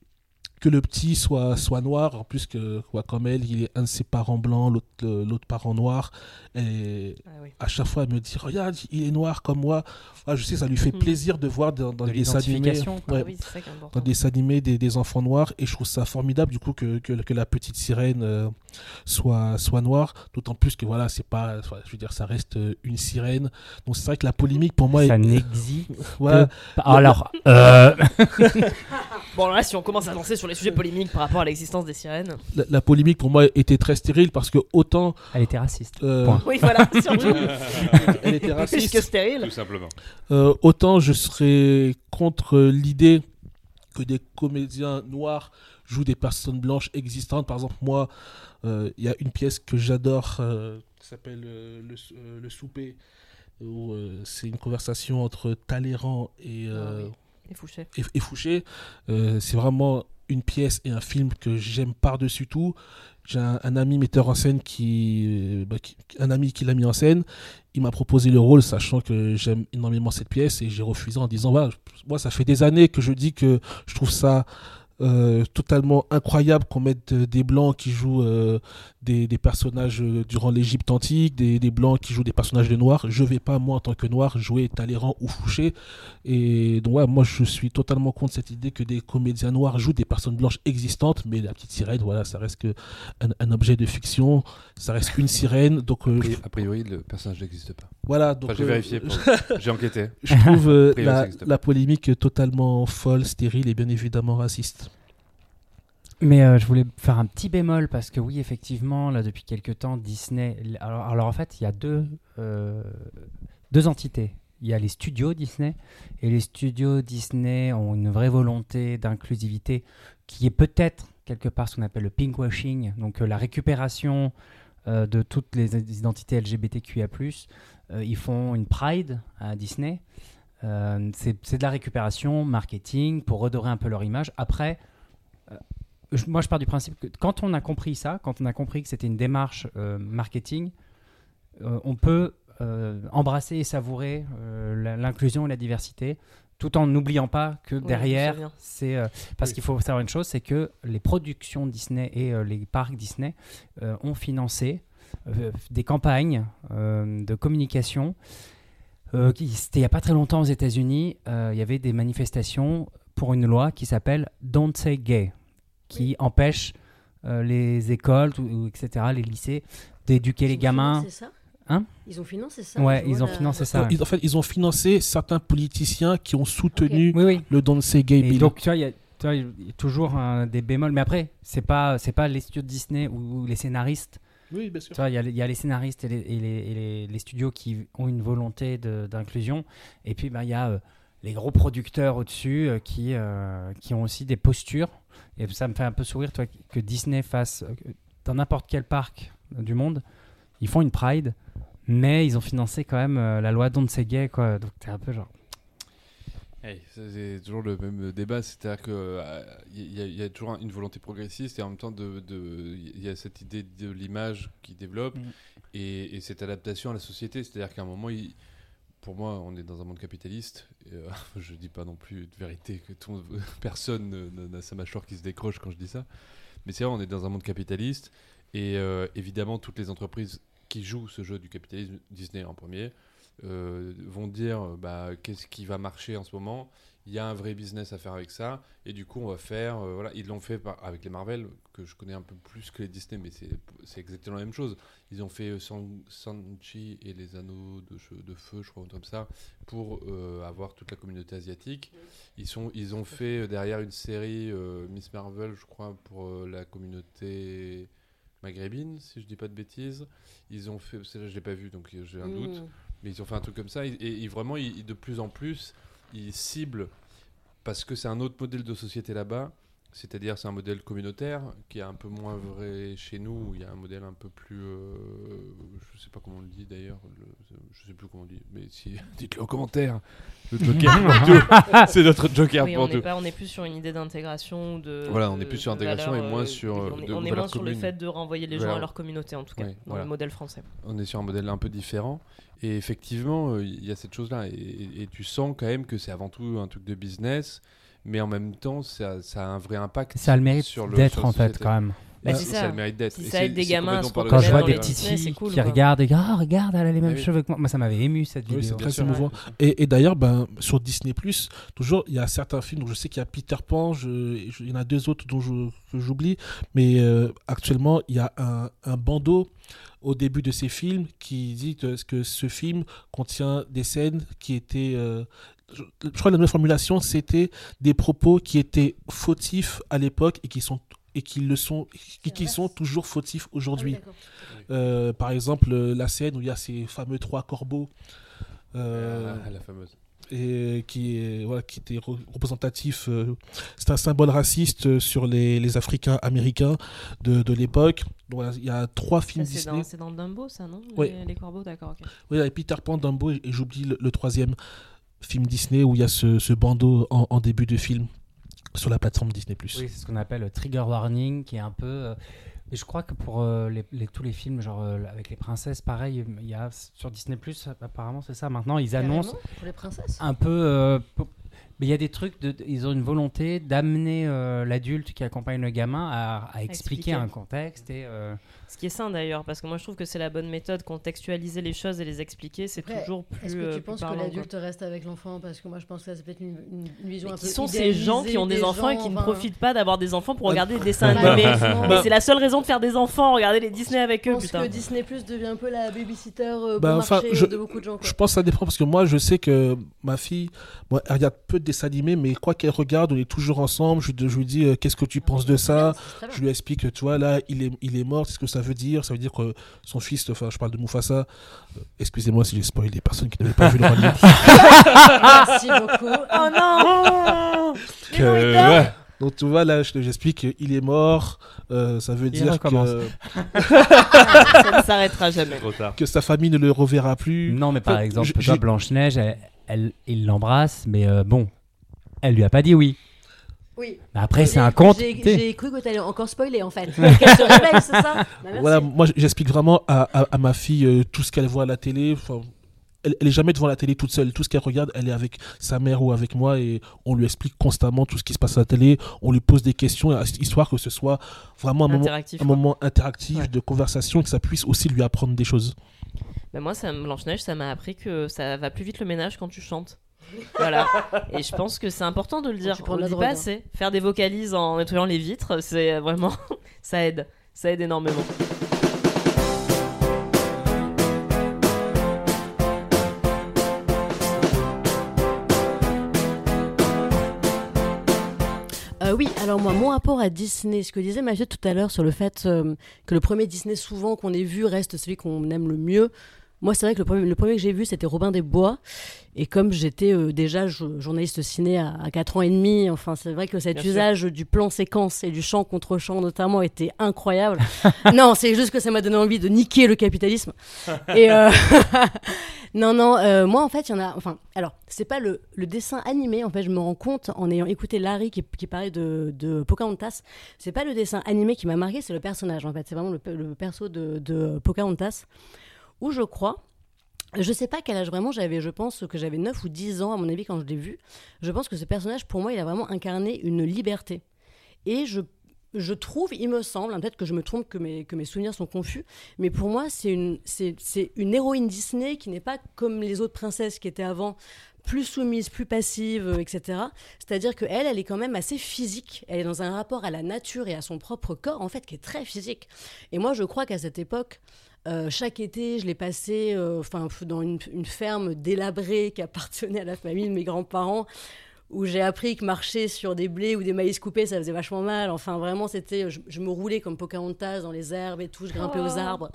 que le petit soit, soit noir, en plus que quoi, comme elle, il est un de ses parents blancs, l'autre l'autre parent noir. Et Ah oui. à chaque fois, elle me dit Regarde, il est noir comme moi. Ah, je sais, ça lui fait Hmm. plaisir de voir dans, dans De les dessins animés, ouais, oui, dans des dessins animés des, des enfants noirs. Et je trouve ça formidable, du coup, que, que, que la petite sirène euh, soit, soit noire. D'autant plus que, voilà, c'est pas. je veux dire, ça reste euh, une sirène. Donc, c'est vrai que la polémique, pour moi, Ça est- n'existe voilà, pas. Alors, euh, Bon, là, si on commence à lancer sur les sujets polémiques par rapport à l'existence des sirènes. la, la polémique, pour moi, était très stérile parce que autant. elle était raciste. euh, Point. Oui, voilà, surtout. elle était Plus raciste. que stérile. Tout simplement. Euh, autant je serais contre l'idée que des comédiens noirs jouent des personnes blanches existantes. Par exemple, moi, euh, il y a une pièce que j'adore euh, qui s'appelle euh, le, Sou- euh, Le souper, où euh, c'est une conversation entre Talleyrand et, euh, Ah oui. Et Fouché. et, et Fouché. Euh, c'est vraiment une pièce et un film que j'aime par-dessus tout. J'ai un, ami metteur en scène qui, euh, bah, qui- un ami qui l'a mis en scène. Il m'a proposé le rôle, sachant que j'aime énormément cette pièce et j'ai refusé en disant voilà, moi ça fait des années que je dis que je trouve ça euh, totalement incroyable qu'on mette euh, des blancs qui jouent euh, des, des personnages durant l'Égypte antique, des, des blancs qui jouent des personnages de noirs. Je vais pas, moi, en tant que noir, jouer Talleyrand ou Fouché. Et donc, ouais, moi, je suis totalement contre cette idée que des comédiens noirs jouent des personnes blanches existantes, mais la petite sirène, voilà, ça reste que un, un objet de fiction, ça reste une sirène. Donc, euh, A priori, le personnage n'existe pas. Voilà. Donc, Enfin, j'ai euh, vérifié, pour- j'ai enquêté. je trouve euh, la, polémique totalement folle, stérile et bien évidemment raciste. Mais euh, je voulais faire un petit bémol parce que oui, effectivement, là depuis quelques temps, Disney. Alors, alors en fait, il y a deux, euh, deux entités. Il y a les studios Disney et les studios Disney ont une vraie volonté d'inclusivité qui est peut-être quelque part ce qu'on appelle le pinkwashing, donc euh, la récupération euh, de toutes les identités LGBTQIA+. Euh, ils font une Pride à Disney. Euh, c'est de la récupération, marketing, pour redorer un peu leur image. Après, euh, je- moi je pars du principe que quand on a compris ça, quand on a compris que c'était une démarche euh, marketing, euh, on peut euh, embrasser et savourer euh, l'inclusion et la diversité, tout en n'oubliant pas que Oui, derrière, c'est euh, parce Oui. qu'il faut savoir une chose, c'est que les productions Disney et euh, les parcs Disney euh, ont financé euh, des campagnes euh, de communication. Euh, qui- C'était il n'y a pas très longtemps aux États-Unis, euh, il y avait des manifestations pour une loi qui s'appelle Don't Say Gay, qui empêche euh, les écoles, tout- ou etc., les lycées, d'éduquer les Ils ont gamins. financé ça Hein? Ils ont financé ça Ouais, ils ont la- financé ça. Euh, ouais. ils- en fait, ils ont financé certains politiciens qui ont soutenu Oui, oui. le Don't Say Gay Et Bill. donc, tu vois, il y a, tu vois, il y a toujours un- des bémols. Mais après, c'est pas, c'est pas les studios de Disney ou les scénaristes. Oui, bien sûr. Il y, a les- scénaristes et les, studios qui ont une volonté d'inclusion. Et puis, ben, il y a euh, les gros producteurs au-dessus euh, qui, euh, qui ont aussi des postures. Et ça me fait un peu sourire, toi, que Disney fasse, dans n'importe quel parc du monde, ils font une Pride, mais ils ont financé quand même la loi Don't Say Gay, quoi. Donc, t'es un peu genre. Hey, c'est toujours le même débat, c'est-à-dire qu'il y, a- y a toujours un- une volonté progressiste et en même temps il y a cette idée de l'image qui développe Mm. et, et cette adaptation à la société, c'est-à-dire qu'à un moment, il- pour moi, on est dans un monde capitaliste. Et, euh, je dis pas non plus de vérité que tout- personne ne- ne- n'a sa mâchoire qui se décroche quand je dis ça, mais c'est vrai, on est dans un monde capitaliste et euh, évidemment toutes les entreprises qui jouent ce jeu du capitalisme, Disney en premier, euh, vont dire euh, bah, qu'est-ce qui va marcher en ce moment. Il y a un vrai business à faire avec ça, et du coup on va faire. euh, voilà, ils l'ont fait avec les Marvel que je connais un peu plus que les Disney, mais c'est exactement la même chose. Ils ont fait Shang-Chi et les Anneaux de, feu, je crois, comme ça, pour avoir toute la communauté asiatique. Ils sont, ils ont fait derrière une série Miss Marvel, je crois, pour la communauté maghrébine, si je dis pas de bêtises. Ils ont fait, celle-là je l'ai pas vu, donc j'ai un doute. Mais ils ont fait un truc comme ça et, vraiment, de plus en plus, ils ciblent parce que c'est un autre modèle de société là-bas. C'est-à-dire, c'est un modèle communautaire qui est un peu moins vrai chez nous. où Il y a un modèle un peu plus. euh, je sais pas comment on le dit d'ailleurs. le- Je sais plus comment on le dit. Mais si, dites-le en commentaire. Le Joker. C'est notre Joker Oui, pour on tout. n'est pas, on est plus sur une idée d'intégration de. Voilà, on est plus sur intégration et moins euh, sur, euh, On est, de on est moins sur le fait de renvoyer les gens à leur communauté, en tout cas, Oui, dans voilà. le modèle français. On est sur un modèle un peu différent. Et effectivement, euh, il y a cette chose-là. Et, et- et tu sens quand même que c'est avant tout un truc de business. Mais en même temps, ça, ça a un vrai impact. Ça a le mérite d'être en fait quand même. Bah, c'est Ça a ça. le mérite d'être. Si ça aide des gamins se Quand je vois des cool, qui quoi. regardent et disent Ah, regarde, elle a les mêmes oui. cheveux que moi. Moi, ça m'avait ému cette Oui, vidéo. c'est très émouvant. Et, et d'ailleurs, ben, sur Disney, toujours, il y a certains films. Donc, je sais qu'il y a Peter Pan, je- je- il y en a deux autres dont j'oublie. Mais euh, actuellement, il y a un, un bandeau au début de ces films qui dit que, que ce film contient des scènes qui étaient. euh, je, je crois que la nouvelle formulation, c'était des propos qui étaient fautifs à l'époque et qui sont et qui le sont qui, qui sont toujours fautifs aujourd'hui. Ah. Euh, par exemple, euh, la scène où il y a ces fameux trois corbeaux. euh, Ah, la fameuse. et qui est voilà qui était re- représentatif euh, c'est un symbole raciste sur les, les Africains américains de, de l'époque Donc, voilà, il y a trois films Ça, C'est Disney dans, c'est dans Dumbo, ça, non? Oui. les, les corbeaux, d'accord, oui, il y a Peter Pan Dumbo et, et j'oublie le, le troisième film Disney où il y a ce, ce bandeau en, en début de film sur la plateforme Disney+. Oui, c'est ce qu'on appelle le trigger warning, qui est un peu. euh, je crois que pour euh, les, les- tous les films, genre euh, avec les princesses, pareil, il y a sur Disney apparemment c'est ça. Maintenant, ils annoncent Pour les princesses? un peu. euh, Mais il y a des trucs, de, ils ont une volonté d'amener euh, l'adulte qui accompagne le gamin à, à expliquer expliquer. un contexte et euh, Ce qui est sain d'ailleurs, parce que moi je trouve que c'est la bonne méthode, contextualiser les choses et les expliquer, c'est toujours plus. Est-ce que euh, tu plus penses que l'adulte reste avec l'enfant? Parce que moi, je pense que c'est peut-être une, une- une vision Mais un qui peu sont ces gens qui ont des enfants et qui ne profitent pas d'avoir des enfants pour Bah, regarder des dessins bah, animés bah, Mais c'est la seule raison de faire des enfants, regarder les Disney avec Je eux, pense putain. que Disney Plus devient un peu la babysitter euh, Bah, bon enfin, marché je- de beaucoup de gens. quoi. Je pense que ça dépend parce que moi, je sais que ma fille, moi, elle regarde peu de dessins animés, mais quoi qu'elle regarde, on est toujours ensemble. Je, je lui dis, euh, qu'est-ce que tu penses de ça? très bien. Je lui explique, que, tu vois, là, il est, il est mort, c'est ce que ça veut dire. Ça veut dire que son fils, enfin, je parle de Mufasa. euh, Excusez-moi si j'ai spoilé des personnes qui n'avaient pas vu le roi Lion. Merci beaucoup. Oh non Que- ouais. Donc, tu vois, là, je- j'explique qu'il est mort. euh, ça veut Il dire recommence. que, Ça ne s'arrêtera jamais. Trop tard. que sa famille ne le reverra plus. non, mais par Enfin, exemple, j- toi, j'ai- Blanche-Neige, elle, elle- il l'embrasse, mais euh, bon, elle lui a pas dit oui. Oui. Mais après, c'est J'ai- un conte. J'ai cru que tu allais encore spoiler en fait. Qu'elle se réveille, c'est ça? Bah. Voilà, moi j'explique vraiment à, à- à ma fille euh, tout ce qu'elle voit à la télé. Elle, elle est jamais devant la télé toute seule. Tout ce qu'elle regarde, elle est avec sa mère ou avec moi et on lui explique constamment tout ce qui se passe à la télé. On lui pose des questions euh, histoire que ce soit vraiment un moment, Interactif. un moment interactif Ouais. de conversation et que ça puisse aussi lui apprendre des choses. Bah, moi, ça, Blanche-Neige, ça m'a appris que ça va plus vite le ménage quand tu chantes. Voilà. Et je pense que c'est important de le dire. On la dit drogue, pas assez. Faire des vocalises en nettoyant les vitres, c'est vraiment. ça aide. Ça aide énormément. Euh, oui, alors moi, mon rapport à Disney, ce que disait Mathieu tout à l'heure sur le fait euh, que le premier Disney souvent qu'on ait vu reste celui qu'on aime le mieux. Moi, c'est vrai que le premier, le premier que j'ai vu, c'était Robin des Bois. Et comme j'étais euh, déjà jo- journaliste ciné à, à 4 ans et demi, enfin, c'est vrai que cet Bien sûr. usage du plan séquence et du chant contre chant notamment était incroyable. non, c'est juste que ça m'a donné envie de niquer le capitalisme. Et euh, non, non, euh, moi en fait, il y en a. Enfin, alors, c'est pas le, le dessin animé, en fait, je me rends compte en ayant écouté Larry qui, qui parlait de, de Pocahontas. C'est pas le dessin animé qui m'a marqué, c'est le personnage en fait. C'est vraiment le, pe- le perso de, de Pocahontas où je crois. Je sais pas quel âge vraiment j'avais, je pense que j'avais 9 ou 10 ans à mon avis quand je l'ai vu. Je pense que ce personnage, pour moi, il a vraiment incarné une liberté. Et je, je trouve, il me semble, hein, peut-être que je me trompe, que mes, que mes souvenirs sont confus, mais pour moi, c'est une, c'est, c'est une héroïne Disney qui n'est pas comme les autres princesses qui étaient avant, plus soumise, plus passive, euh, etc. C'est-à-dire qu'elle, elle est quand même assez physique. Elle est dans un rapport à la nature et à son propre corps, en fait, qui est très physique. Et moi, je crois qu'à cette époque, euh, chaque été, je l'ai passé euh, enfin, dans une, une ferme délabrée qui appartenait à la famille de mes grands-parents, où j'ai appris que marcher sur des blés ou des maïs coupés, ça faisait vachement mal. Enfin, vraiment, c'était, je, je me roulais comme Pocahontas dans les herbes et tout, je grimpais aux arbres.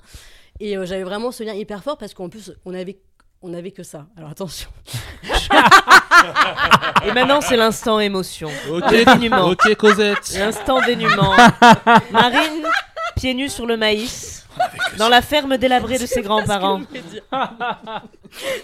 Et euh, j'avais vraiment ce lien hyper fort parce qu'en plus, on avait, on avait que ça. Alors attention. Et maintenant, c'est l'instant émotion. Ok, dénuement. ok Cosette. L'instant dénuement. Marine, pieds nus sur le maïs, dans la ferme délabrée de ses grands-parents.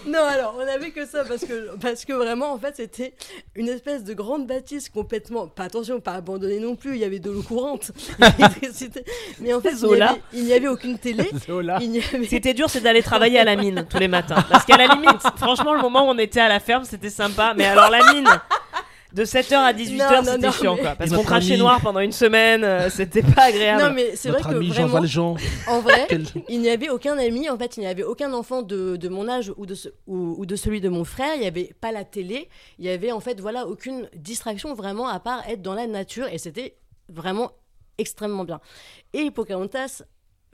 Non, alors, on avait que ça parce que, parce que vraiment, en fait, c'était une espèce de grande bâtisse complètement. Pas attention, pas abandonnée non plus. Il y avait de l'eau courante, l'électricité. Mais en fait, il n'y Zola. avait, il n'y avait aucune télé. Zola. Il n'y avait... Ce qui était dur, c'est d'aller travailler à la mine tous les matins. Parce qu'à la limite, franchement, le moment où on était à la ferme, c'était sympa. Mais alors, la mine, de 7h à 18h, Non, non, c'était non, chiant, mais- quoi. Parce qu'on crachait ami- noir pendant une semaine, euh, c'était pas agréable. Non, mais c'est vrai Notre que ami Jean vraiment, Valjean. en vrai, il n'y avait aucun ami. En fait, il n'y avait aucun enfant de, de mon âge ou de, ce- ou, ou de celui de mon frère. Il n'y avait pas la télé. Il y avait en fait, voilà, aucune distraction vraiment à part être dans la nature. Et c'était vraiment extrêmement bien. Et Pocahontas.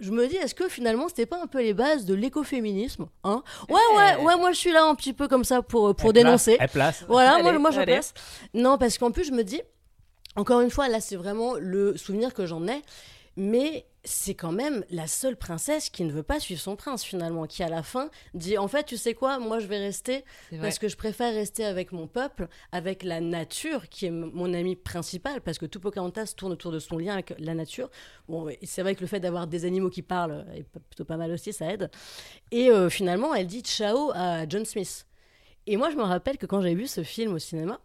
Je me dis, est-ce que finalement, c'était pas un peu les bases de l'écoféminisme hein Ouais, ouais, ouais, moi je suis là un petit peu comme ça pour, pour Elle dénoncer. place, Elle place. Voilà, moi, Allez, moi je place. Non, parce qu'en plus, je me dis, encore une fois, là, c'est vraiment le souvenir que j'en ai, mais c'est quand même la seule princesse qui ne veut pas suivre son prince, finalement, qui à la fin dit, en fait, tu sais quoi, moi je vais rester parce que je préfère rester avec mon peuple, avec la nature, qui est mon ami principal, parce que tout Pocahontas tourne autour de son lien avec la nature. Bon, c'est vrai que le fait d'avoir des animaux qui parlent est plutôt pas mal aussi, ça aide. Et euh, finalement, elle dit ciao à John Smith. Et moi, je me rappelle que quand j'ai vu ce film au cinéma,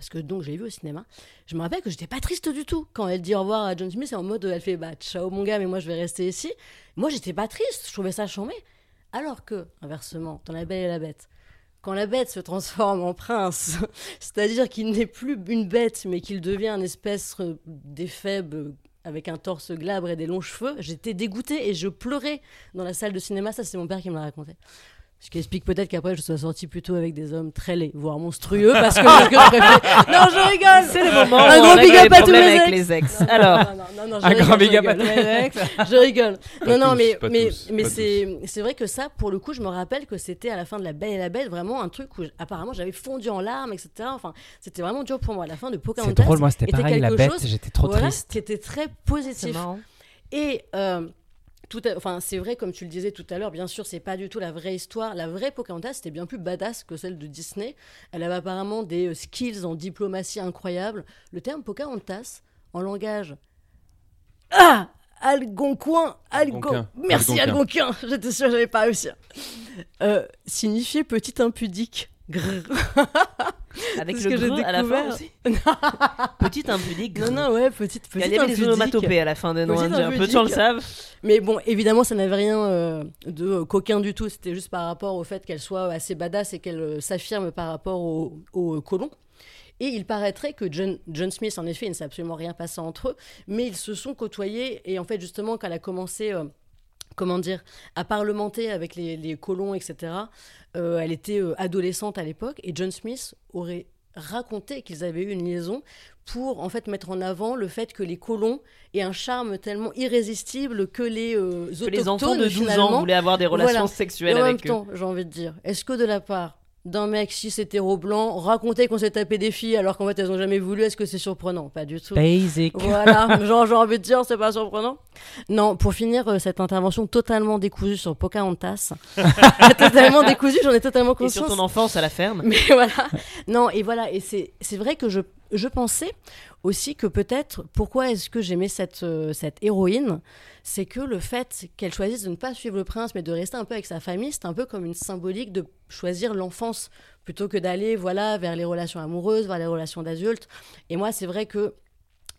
parce que donc j'ai vu au cinéma, je me rappelle que j'étais pas triste du tout quand elle dit au revoir à John Smith, en mode elle fait bah ciao mon gars, mais moi je vais rester ici. Moi j'étais pas triste, je trouvais ça chambé. Alors que, inversement, dans La Belle et la Bête, quand la bête se transforme en prince, c'est-à-dire qu'il n'est plus une bête, mais qu'il devient un espèce euh, d'éphèbe avec un torse glabre et des longs cheveux, j'étais dégoûtée et je pleurais dans la salle de cinéma. Ça, c'est mon père qui me l'a raconté. Ce qui explique peut-être qu'après je sois sortie plutôt avec des hommes très laids, voire monstrueux, parce que, parce que je préfère- Non, je rigole C'est le moment Un où gros on big up les à tous les avec ex. les ex. Alors, Non, non, non, non, je Un rigole, grand big up à tous les ex. Je rigole. Pas non, non, tous, mais, mais, tous, mais pas c'est, c'est vrai que ça, pour le coup, je me rappelle que c'était à la fin de La Belle et la Bête, vraiment un truc où apparemment j'avais fondu en larmes, etc. Enfin, c'était vraiment dur pour moi. À la fin de Pocahontas, C'est drôle, moi c'était était pareil, la quelque bête, chose, j'étais trop voilà, triste. qui était très positif. Et euh, tout à- enfin, c'est vrai, comme tu le disais tout à l'heure, bien sûr, c'est pas du tout la vraie histoire. La vraie Pocahontas, c'était bien plus badass que celle de Disney. Elle avait apparemment des euh, skills en diplomatie incroyables. Le terme Pocahontas, en langage. Ah Algonquin Algon... Algonquin. Merci Algonquin. Algonquin J'étais sûre que j'allais pas réussir. Euh, signifiait petit impudique. Avec le que à la fin aussi. Petite impudique. Non, non, ouais, petite, Il y petite avait impudique. onomatopées à la fin des Petite indiens. Peu de gens le savent. Mais bon, évidemment, ça n'avait rien euh, de euh, coquin du tout. C'était juste par rapport au fait qu'elle soit assez badass et qu'elle euh, s'affirme par rapport aux au, colons. Et il paraîtrait que John, John Smith, en effet, il ne s'est absolument rien passé entre eux, mais ils se sont côtoyés. Et en fait, justement, quand elle a commencé, euh, comment dire, à parlementer avec les, les colons, etc., euh, elle était euh, adolescente à l'époque. Et John Smith aurait raconté qu'ils avaient eu une liaison pour en fait mettre en avant le fait que les colons aient un charme tellement irrésistible que les euh, Que les enfants de 12 finalement, ans voulaient avoir des relations Voilà. sexuelles et en même avec eux. temps, j'ai envie de dire, est-ce que de la part d'un mec cis hétéro blanc raconter qu'on s'est tapé des filles alors qu'en fait elles ont jamais voulu, est-ce que c'est surprenant? Pas du tout. Basic. Voilà, genre j'ai envie de dire, c'est pas surprenant. Non, pour finir euh, cette intervention totalement décousue sur Pocahontas, totalement décousue, j'en ai totalement Et sur conscience. ton enfance à la ferme. Mais voilà. Non, et voilà. Et c'est c'est vrai que je, je pensais aussi que peut-être, pourquoi est-ce que j'aimais cette, euh, cette héroïne? C'est que le fait qu'elle choisisse de ne pas suivre le prince, mais de rester un peu avec sa famille, c'est un peu comme une symbolique de choisir l'enfance plutôt que d'aller voilà, vers les relations amoureuses, vers les relations d'adultes. Et moi, c'est vrai que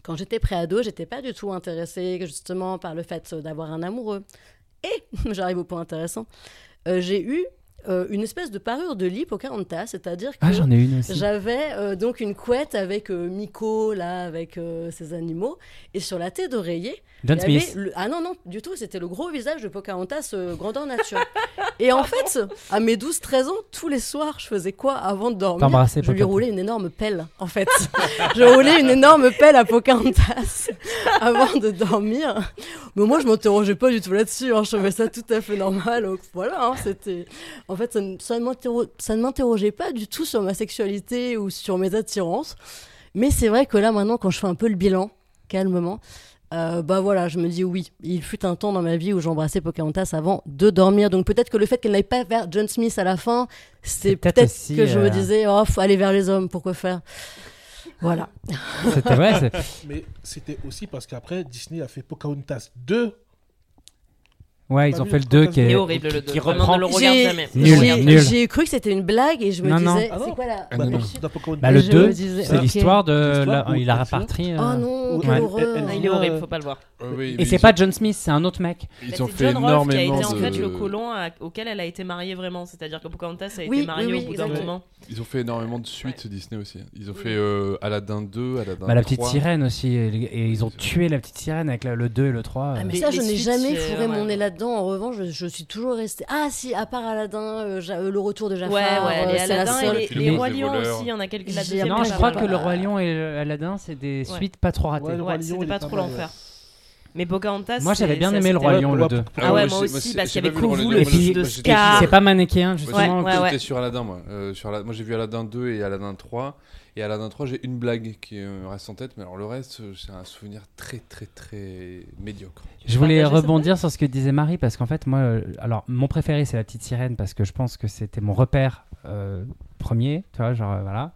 quand j'étais préado, j'étais pas du tout intéressée justement par le fait d'avoir un amoureux. Et j'arrive au point intéressant. euh, j'ai eu euh, une espèce de parure de lit Pocahontas, c'est-à-dire que Ah, j'en ai une aussi. j'avais euh, donc une couette avec euh, Miko, là, avec ses animaux, et sur la tête d'oreiller, John il y avait Smith. le- Ah non, non, du tout, c'était le gros visage de Pocahontas grandeur nature. et en fait, à mes 12-13 ans, tous les soirs, je faisais quoi avant de dormir? Je lui Pocahontas. roulais une énorme pelle, en fait. je roulais une énorme pelle à Pocahontas avant de dormir. Mais moi, je m'interrogeais pas du tout là-dessus, hein, je trouvais ça tout à fait normal. Donc voilà, hein, c'était... En fait, ça ne, m'interrogeait pas du tout sur ma sexualité ou sur mes attirances. Mais c'est vrai que là, maintenant, quand je fais un peu le bilan, calmement, euh, bah voilà, je me dis oui, il fut un temps dans ma vie où j'embrassais Pocahontas avant de dormir. Donc peut-être que le fait qu'elle n'aille pas vers John Smith à la fin, c'est peut-être que je euh, me disais, oh, faut aller vers les hommes, pourquoi faire? Voilà. C'était c'est- Mais c'était aussi parce qu'après, Disney a fait Pocahontas 2. Ouais, ils ont fait le le 2 Pocahontas qui Il est horrible le qui 2. reprend ne le regarde J'ai- jamais. Nul, j'ai- cru que c'était une blague et je me disais, Ah non. c'est quoi la... Le Je 2, me disais, c'est l'histoire de. Il a euh, Oh non, quelle horreur. Il est horrible, Euh, faut pas le voir. Oui, Et c'est ils pas ont- John Smith, c'est un autre mec. Ils Bah, ont c'est fait John Rolfe qui a énormément été en fait de- le colon auquel elle a été mariée vraiment. C'est-à-dire que Pocahontas a été mariée au bout d'un exactement. moment. Ils ont fait énormément de suites Disney aussi. Ils ont fait euh, Aladdin 2, Aladdin Bah, la petite 3. sirène aussi. Et, ils ont tué la petite sirène avec le 2 et le 3. Ah, mais ça, je n'ai jamais fourré mon nez là-dedans. En revanche, je, je suis toujours restée. Ah, si, à part Aladdin, euh, Ja- euh, le retour de Jafar. Ouais, ouais, euh, les Aladdin seule. et les, Rois Lions aussi, il y en a quelques deuxième non, je crois ouais. que le Roi Lion et Aladdin, c'est des Ouais. suites pas trop ratées. Ouais, Ouais, c'était pas trop l'enfer. ouais. Mais Pocahontas. Moi, j'avais bien aimé le Roi Lion, le Ouais, 2. Ah ouais, j'ai- moi aussi, c'est- parce qu'il y avait pas vu le fils de Scar. C'est pas manichéen, justement. Ouais, j'étais ouais, ouais. sur Aladdin, moi. Euh, Moi, j'ai vu Aladdin 2 et Aladdin 3. Et Aladdin 3, j'ai une blague qui euh, reste en tête. Mais alors, le reste, c'est un souvenir très, très, très médiocre. Je voulais rebondir sur ce que disait Marie parce qu'en fait, moi, euh, alors mon préféré c'est la petite sirène parce que je pense que c'était mon repère euh, premier, tu vois, genre euh, voilà.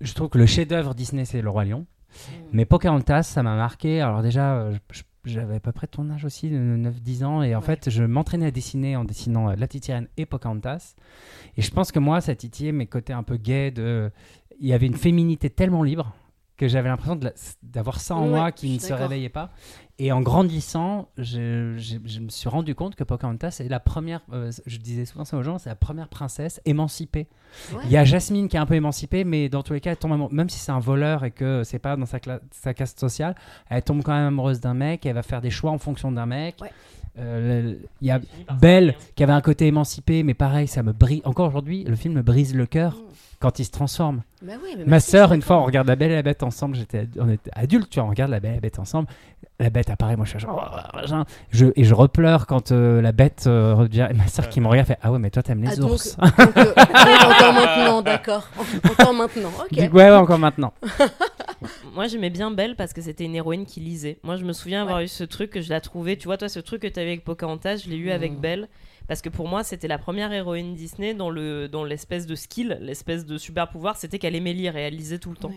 Je trouve que le chef-d'œuvre Disney c'est le Roi Lion, mais Pocahontas ça m'a marqué. Alors déjà, j'avais à peu près ton âge aussi, de 9-10 ans, et en Ouais. fait, je m'entraînais à dessiner en dessinant la petite sirène et Pocahontas. Et je pense que moi, ça titillait mes côtés un peu gays. De... Il y avait une féminité tellement libre que j'avais l'impression d'avoir ça en Ouais, moi qui ne se réveillait pas. Et en grandissant, je, je- je me suis rendu compte que Pocahontas c'est la première, euh, je disais souvent ça aux gens, c'est la première princesse émancipée. Ouais. Il y a Jasmine qui est un peu émancipée, mais dans tous les cas, elle tombe amoureuse- même si c'est un voleur et que c'est pas dans sa, caste sociale, elle tombe quand même amoureuse d'un mec, et elle va faire des choix en fonction d'un mec. Ouais. Euh, Il y a Belle qui avait un côté émancipé, mais pareil, ça me brise. Encore aujourd'hui, le film me brise le cœur quand il se transforme. Bah oui, mais Ma sœur, une fois, on regarde La Belle et la Bête ensemble. J'étais, on était adultes, tu vois, on regarde La Belle et la Bête ensemble. La Bête apparaît, moi je suis genre, oh, je, et je repleure quand euh, la Bête euh, revient. Et ma sœur qui me regarde fait, ah ouais, mais toi t'aimes les Ah, ours. donc, euh, encore maintenant, d'accord. Encore maintenant, ok. ouais, ouais, encore maintenant. Moi, j'aimais bien Belle parce que c'était une héroïne qui lisait. Moi, je me souviens avoir eu ce truc que je la trouvais. Tu vois, toi, ce truc que tu avais avec Pocahontas, je l'ai eu avec Mm. Belle. Parce que pour moi, c'était la première héroïne Disney dont le dans l'espèce de skill, l'espèce de super pouvoir, c'était qu'elle aimait lire et elle lisait tout le temps.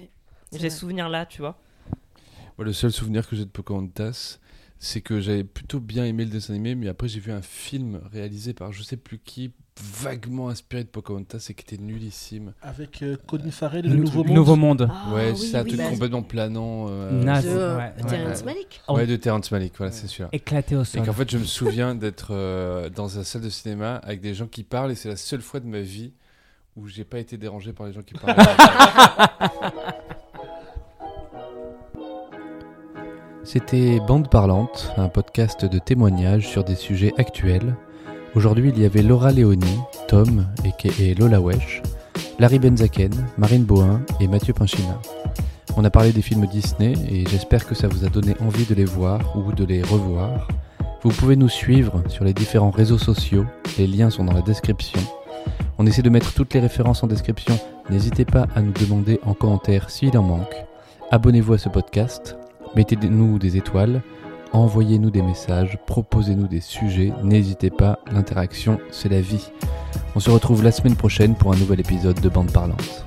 J'ai ce souvenir là, tu vois. Moi, le seul souvenir que j'ai de Pocahontas, c'est que j'avais plutôt bien aimé le dessin animé, mais après j'ai vu un film réalisé par je sais plus qui, vaguement inspiré de Pocahontas et qui était nullissime. Avec euh, Colin Farrell, le, Le nouveau monde. Nouveau Monde. Ah, ouais, oui, c'est un oui, truc bah, complètement planant. euh, Naze. de Ouais, ouais. Terrence Ouais. Malick. Ouais, de Terrence Malick, voilà, c'est celui-là. Éclaté au Et sol. qu'en fait, je me souviens d'être euh, dans une salle de cinéma avec des gens qui parlent, et c'est la seule fois de ma vie où j'ai pas été dérangé par les gens qui parlaient. C'était Bande Parlante, un podcast de témoignages sur des sujets actuels. Aujourd'hui, il y avait Laura Léoni, Tom et Lola Wesh, Larry Benzaken, Marine Bohin et Mathieu Pinchina. On a parlé des films Disney et j'espère que ça vous a donné envie de les voir ou de les revoir. Vous pouvez nous suivre sur les différents réseaux sociaux, les liens sont dans la description. On essaie de mettre toutes les références en description, n'hésitez pas à nous demander en commentaire s'il en manque. Abonnez-vous à ce podcast, mettez-nous des étoiles, envoyez-nous des messages, proposez-nous des sujets, n'hésitez pas, l'interaction c'est la vie. On se retrouve la semaine prochaine pour un nouvel épisode de Bande Parlante.